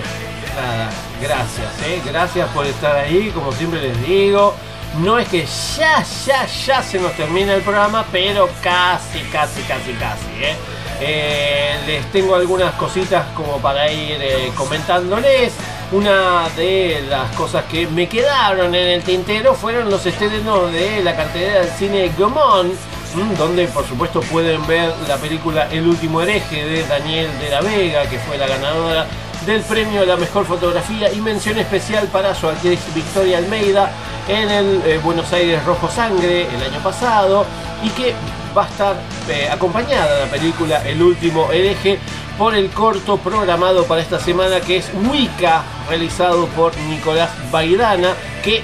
nada, gracias, eh, gracias por estar ahí, como siempre les digo. No es que ya, ya, ya se nos termina el programa, pero casi, casi, casi, casi, eh. Eh, les tengo algunas cositas como para ir comentándoles. Una de las cosas que me quedaron en el tintero fueron los estrenos de la cartelera del cine Gomón, mm, donde por supuesto pueden ver la película El último hereje de Daniel de la Vega, que fue la ganadora del premio a la mejor fotografía y mención especial para su actriz Victoria Almeida en el eh, Buenos Aires Rojo Sangre el año pasado y que va a estar eh, acompañada la película El último hereje por el corto programado para esta semana que es Wicca, realizado por Nicolás Baidana, que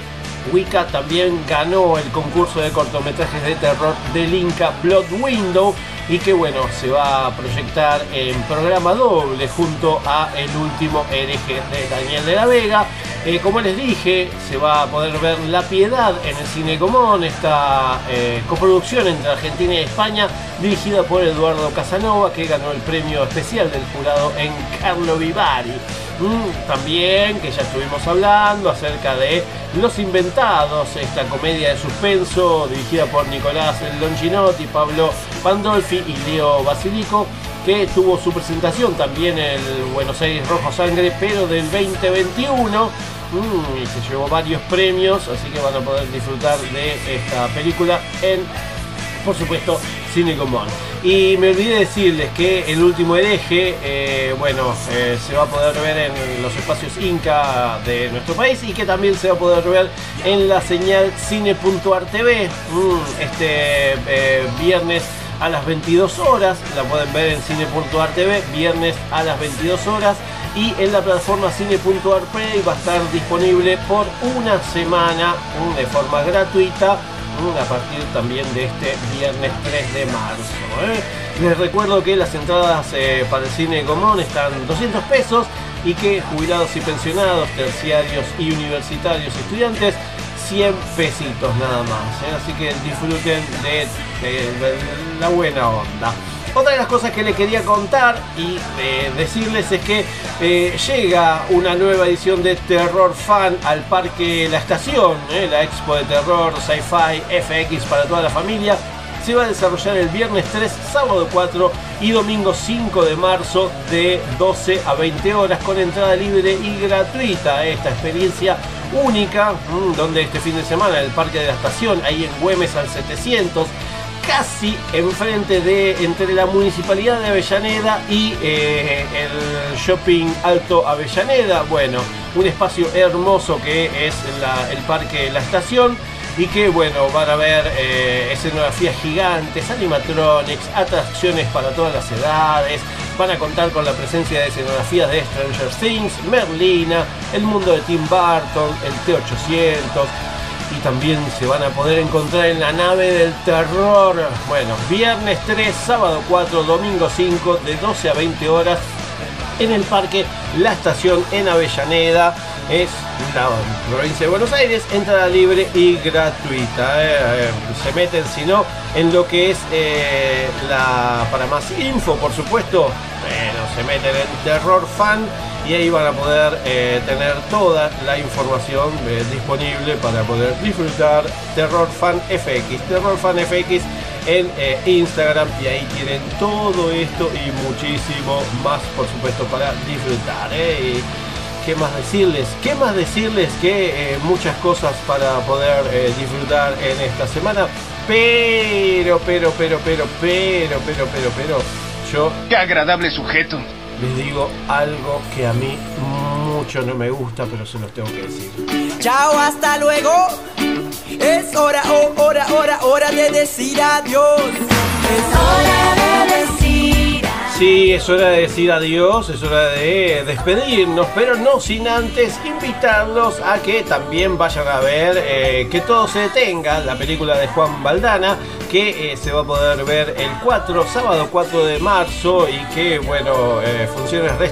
Wicca también ganó el concurso de cortometrajes de terror del Inca Blood Window y que bueno, se va a proyectar en programa doble junto a El último hereje de Daniel de la Vega. Eh, como les dije, se va a poder ver La Piedad en el Cine Común, esta eh, coproducción entre Argentina y España, dirigida por Eduardo Casanova, que ganó el premio especial del jurado en Carlo Vivari. Mm, también, que ya estuvimos hablando acerca de Los Inventados, esta comedia de suspenso dirigida por Nicolás Longinotti, Pablo Pandolfi y Leo Basilico, que tuvo su presentación también en el Buenos Aires Rojo Sangre, pero del 2021. Mm, y se llevó varios premios, así que van a poder disfrutar de esta película en, por supuesto, Cine Común. Y me olvidé decirles que el último hereje, eh, bueno, eh, se va a poder ver en los espacios Inca de nuestro país y que también se va a poder ver en la señal cine.artv mm, este eh, viernes a las 22 horas. La pueden ver en cine.artv, viernes a las 22 horas. Y en la plataforma cine.arplay va a estar disponible por una semana de forma gratuita a partir también de este viernes 3 de marzo. ¿eh? Les recuerdo que las entradas eh, para el cine Gomón están 200 pesos y que jubilados y pensionados, terciarios y universitarios estudiantes 100 pesitos nada más. ¿eh? Así que disfruten de la buena onda. Otra de las cosas que les quería contar y eh, decirles es que eh, llega una nueva edición de Terror Fan al Parque La Estación, ¿eh? la expo de terror, sci-fi, FX para toda la familia. Se va a desarrollar el viernes 3, sábado 4 y domingo 5 de marzo de 12 a 20 horas con entrada libre y gratuita. Esta experiencia única, mm, donde este fin de semana el Parque de la Estación, ahí en Güemes al 700, casi enfrente de entre la municipalidad de Avellaneda y eh, el shopping Alto Avellaneda. Bueno, un espacio hermoso que es el parque La Estación. Y que bueno, van a ver eh, escenografías gigantes, animatronics, atracciones para todas las edades. Van a contar con la presencia de escenografías de Stranger Things, Merlina, el mundo de Tim Burton, el T-800, y también se van a poder encontrar en la nave del terror. Bueno, viernes 3, sábado 4, domingo 5, de 12 a 20 horas en el parque La Estación en Avellaneda. Es la provincia de Buenos Aires, entrada libre y gratuita. eh, eh, se meten, si no, en lo que es eh, la. Para más info, por supuesto, bueno, se meten en Terror Fan y ahí van a poder eh, tener toda la información eh, disponible para poder disfrutar Terror Fan FX. Terror Fan FX en eh, Instagram y ahí tienen todo esto y muchísimo más, por supuesto, para disfrutar. Y, ¿Qué más decirles? ¿Qué más decirles que muchas cosas para poder disfrutar en esta semana? Pero, pero, pero, pero, pero, pero, pero, pero, yo... Qué agradable sujeto. Les digo algo que a mí mucho no me gusta, pero se los tengo que decir. Chao, hasta luego. Es hora, oh, hora, hora, hora de decir adiós. Es hora de decir sí, es hora de decir adiós, es hora de despedirnos, pero no sin antes invitarlos a que también vayan a ver eh, Que todo se detenga, la película de Juan Baldana, que eh, se va a poder ver el 4, sábado 4 de marzo, y que, bueno, eh, funciones de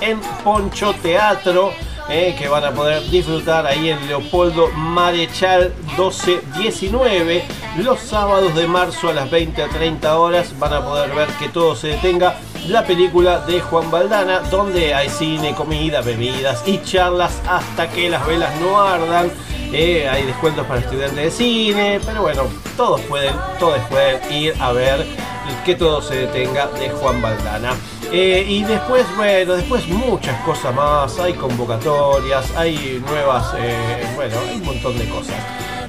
en Poncho Teatro. Eh, que van a poder disfrutar ahí en Leopoldo Marechal 1219 los sábados de marzo a las 20 a 30 horas van a poder ver que todo se detenga la película de Juan Baldana donde hay cine, comida, bebidas y charlas hasta que las velas no ardan. Eh, hay descuentos para estudiantes de cine pero bueno todos pueden todos pueden ir a ver que todo se detenga de Juan Baldana eh, y después, bueno, después muchas cosas más, hay convocatorias, hay nuevas, eh, bueno, hay un montón de cosas.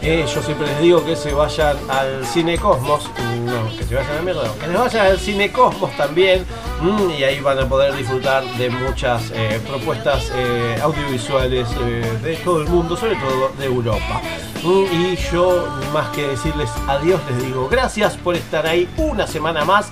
Eh, yo siempre les digo que se vayan al Cine Cosmos, no, que se vayan a mierda, no, que se vayan al Cine Cosmos también, mm, y ahí van a poder disfrutar de muchas eh, propuestas eh, audiovisuales de todo el mundo, sobre todo de Europa. Mm, y yo, más que decirles adiós, les digo gracias por estar ahí una semana más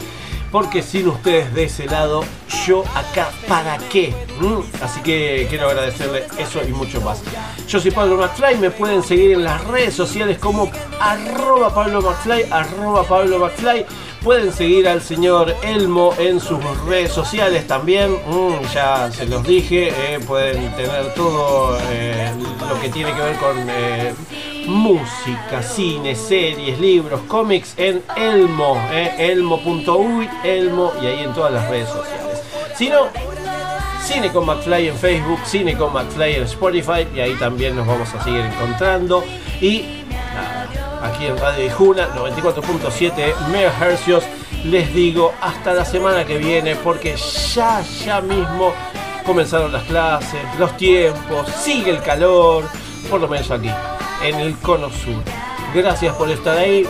porque sin ustedes de ese lado, yo acá, ¿para qué? ¿Mm? Así que quiero agradecerles eso y mucho más. Yo soy Pablo McFly, me pueden seguir en las redes sociales como arroba Pablo McFly, arroba Pablo McFly. Pueden seguir al señor Elmo en sus redes sociales también, Mm, ya se los dije, eh, pueden tener todo eh, lo que tiene que ver con eh, música, cine, series, libros, cómics en Elmo, elmo.uy, Elmo y ahí en todas las redes sociales. Si no, Cine con McFly en Facebook, Cine con McFly en Spotify y ahí también nos vamos a seguir encontrando. Y nada, aquí en Radio Ijuna 94.7 MHz les digo hasta la semana que viene porque ya, ya mismo comenzaron las clases, los tiempos, sigue el calor, por lo menos aquí, en el Cono Sur. Gracias por estar ahí.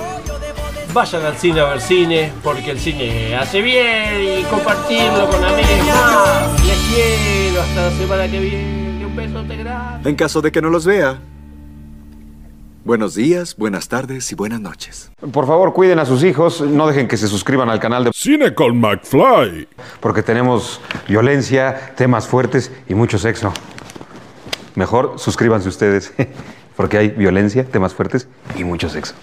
Vayan al cine a ver cine, porque el cine hace bien y compartirlo con amigos. Les quiero hasta la semana que viene. Un besote grande. En caso de que no los vea. Buenos días, buenas tardes y buenas noches. Por favor, cuiden a sus hijos, no dejen que se suscriban al canal de Cine con McFly. Porque tenemos violencia, temas fuertes y mucho sexo. Mejor suscríbanse ustedes, *laughs* porque hay violencia, temas fuertes y mucho sexo.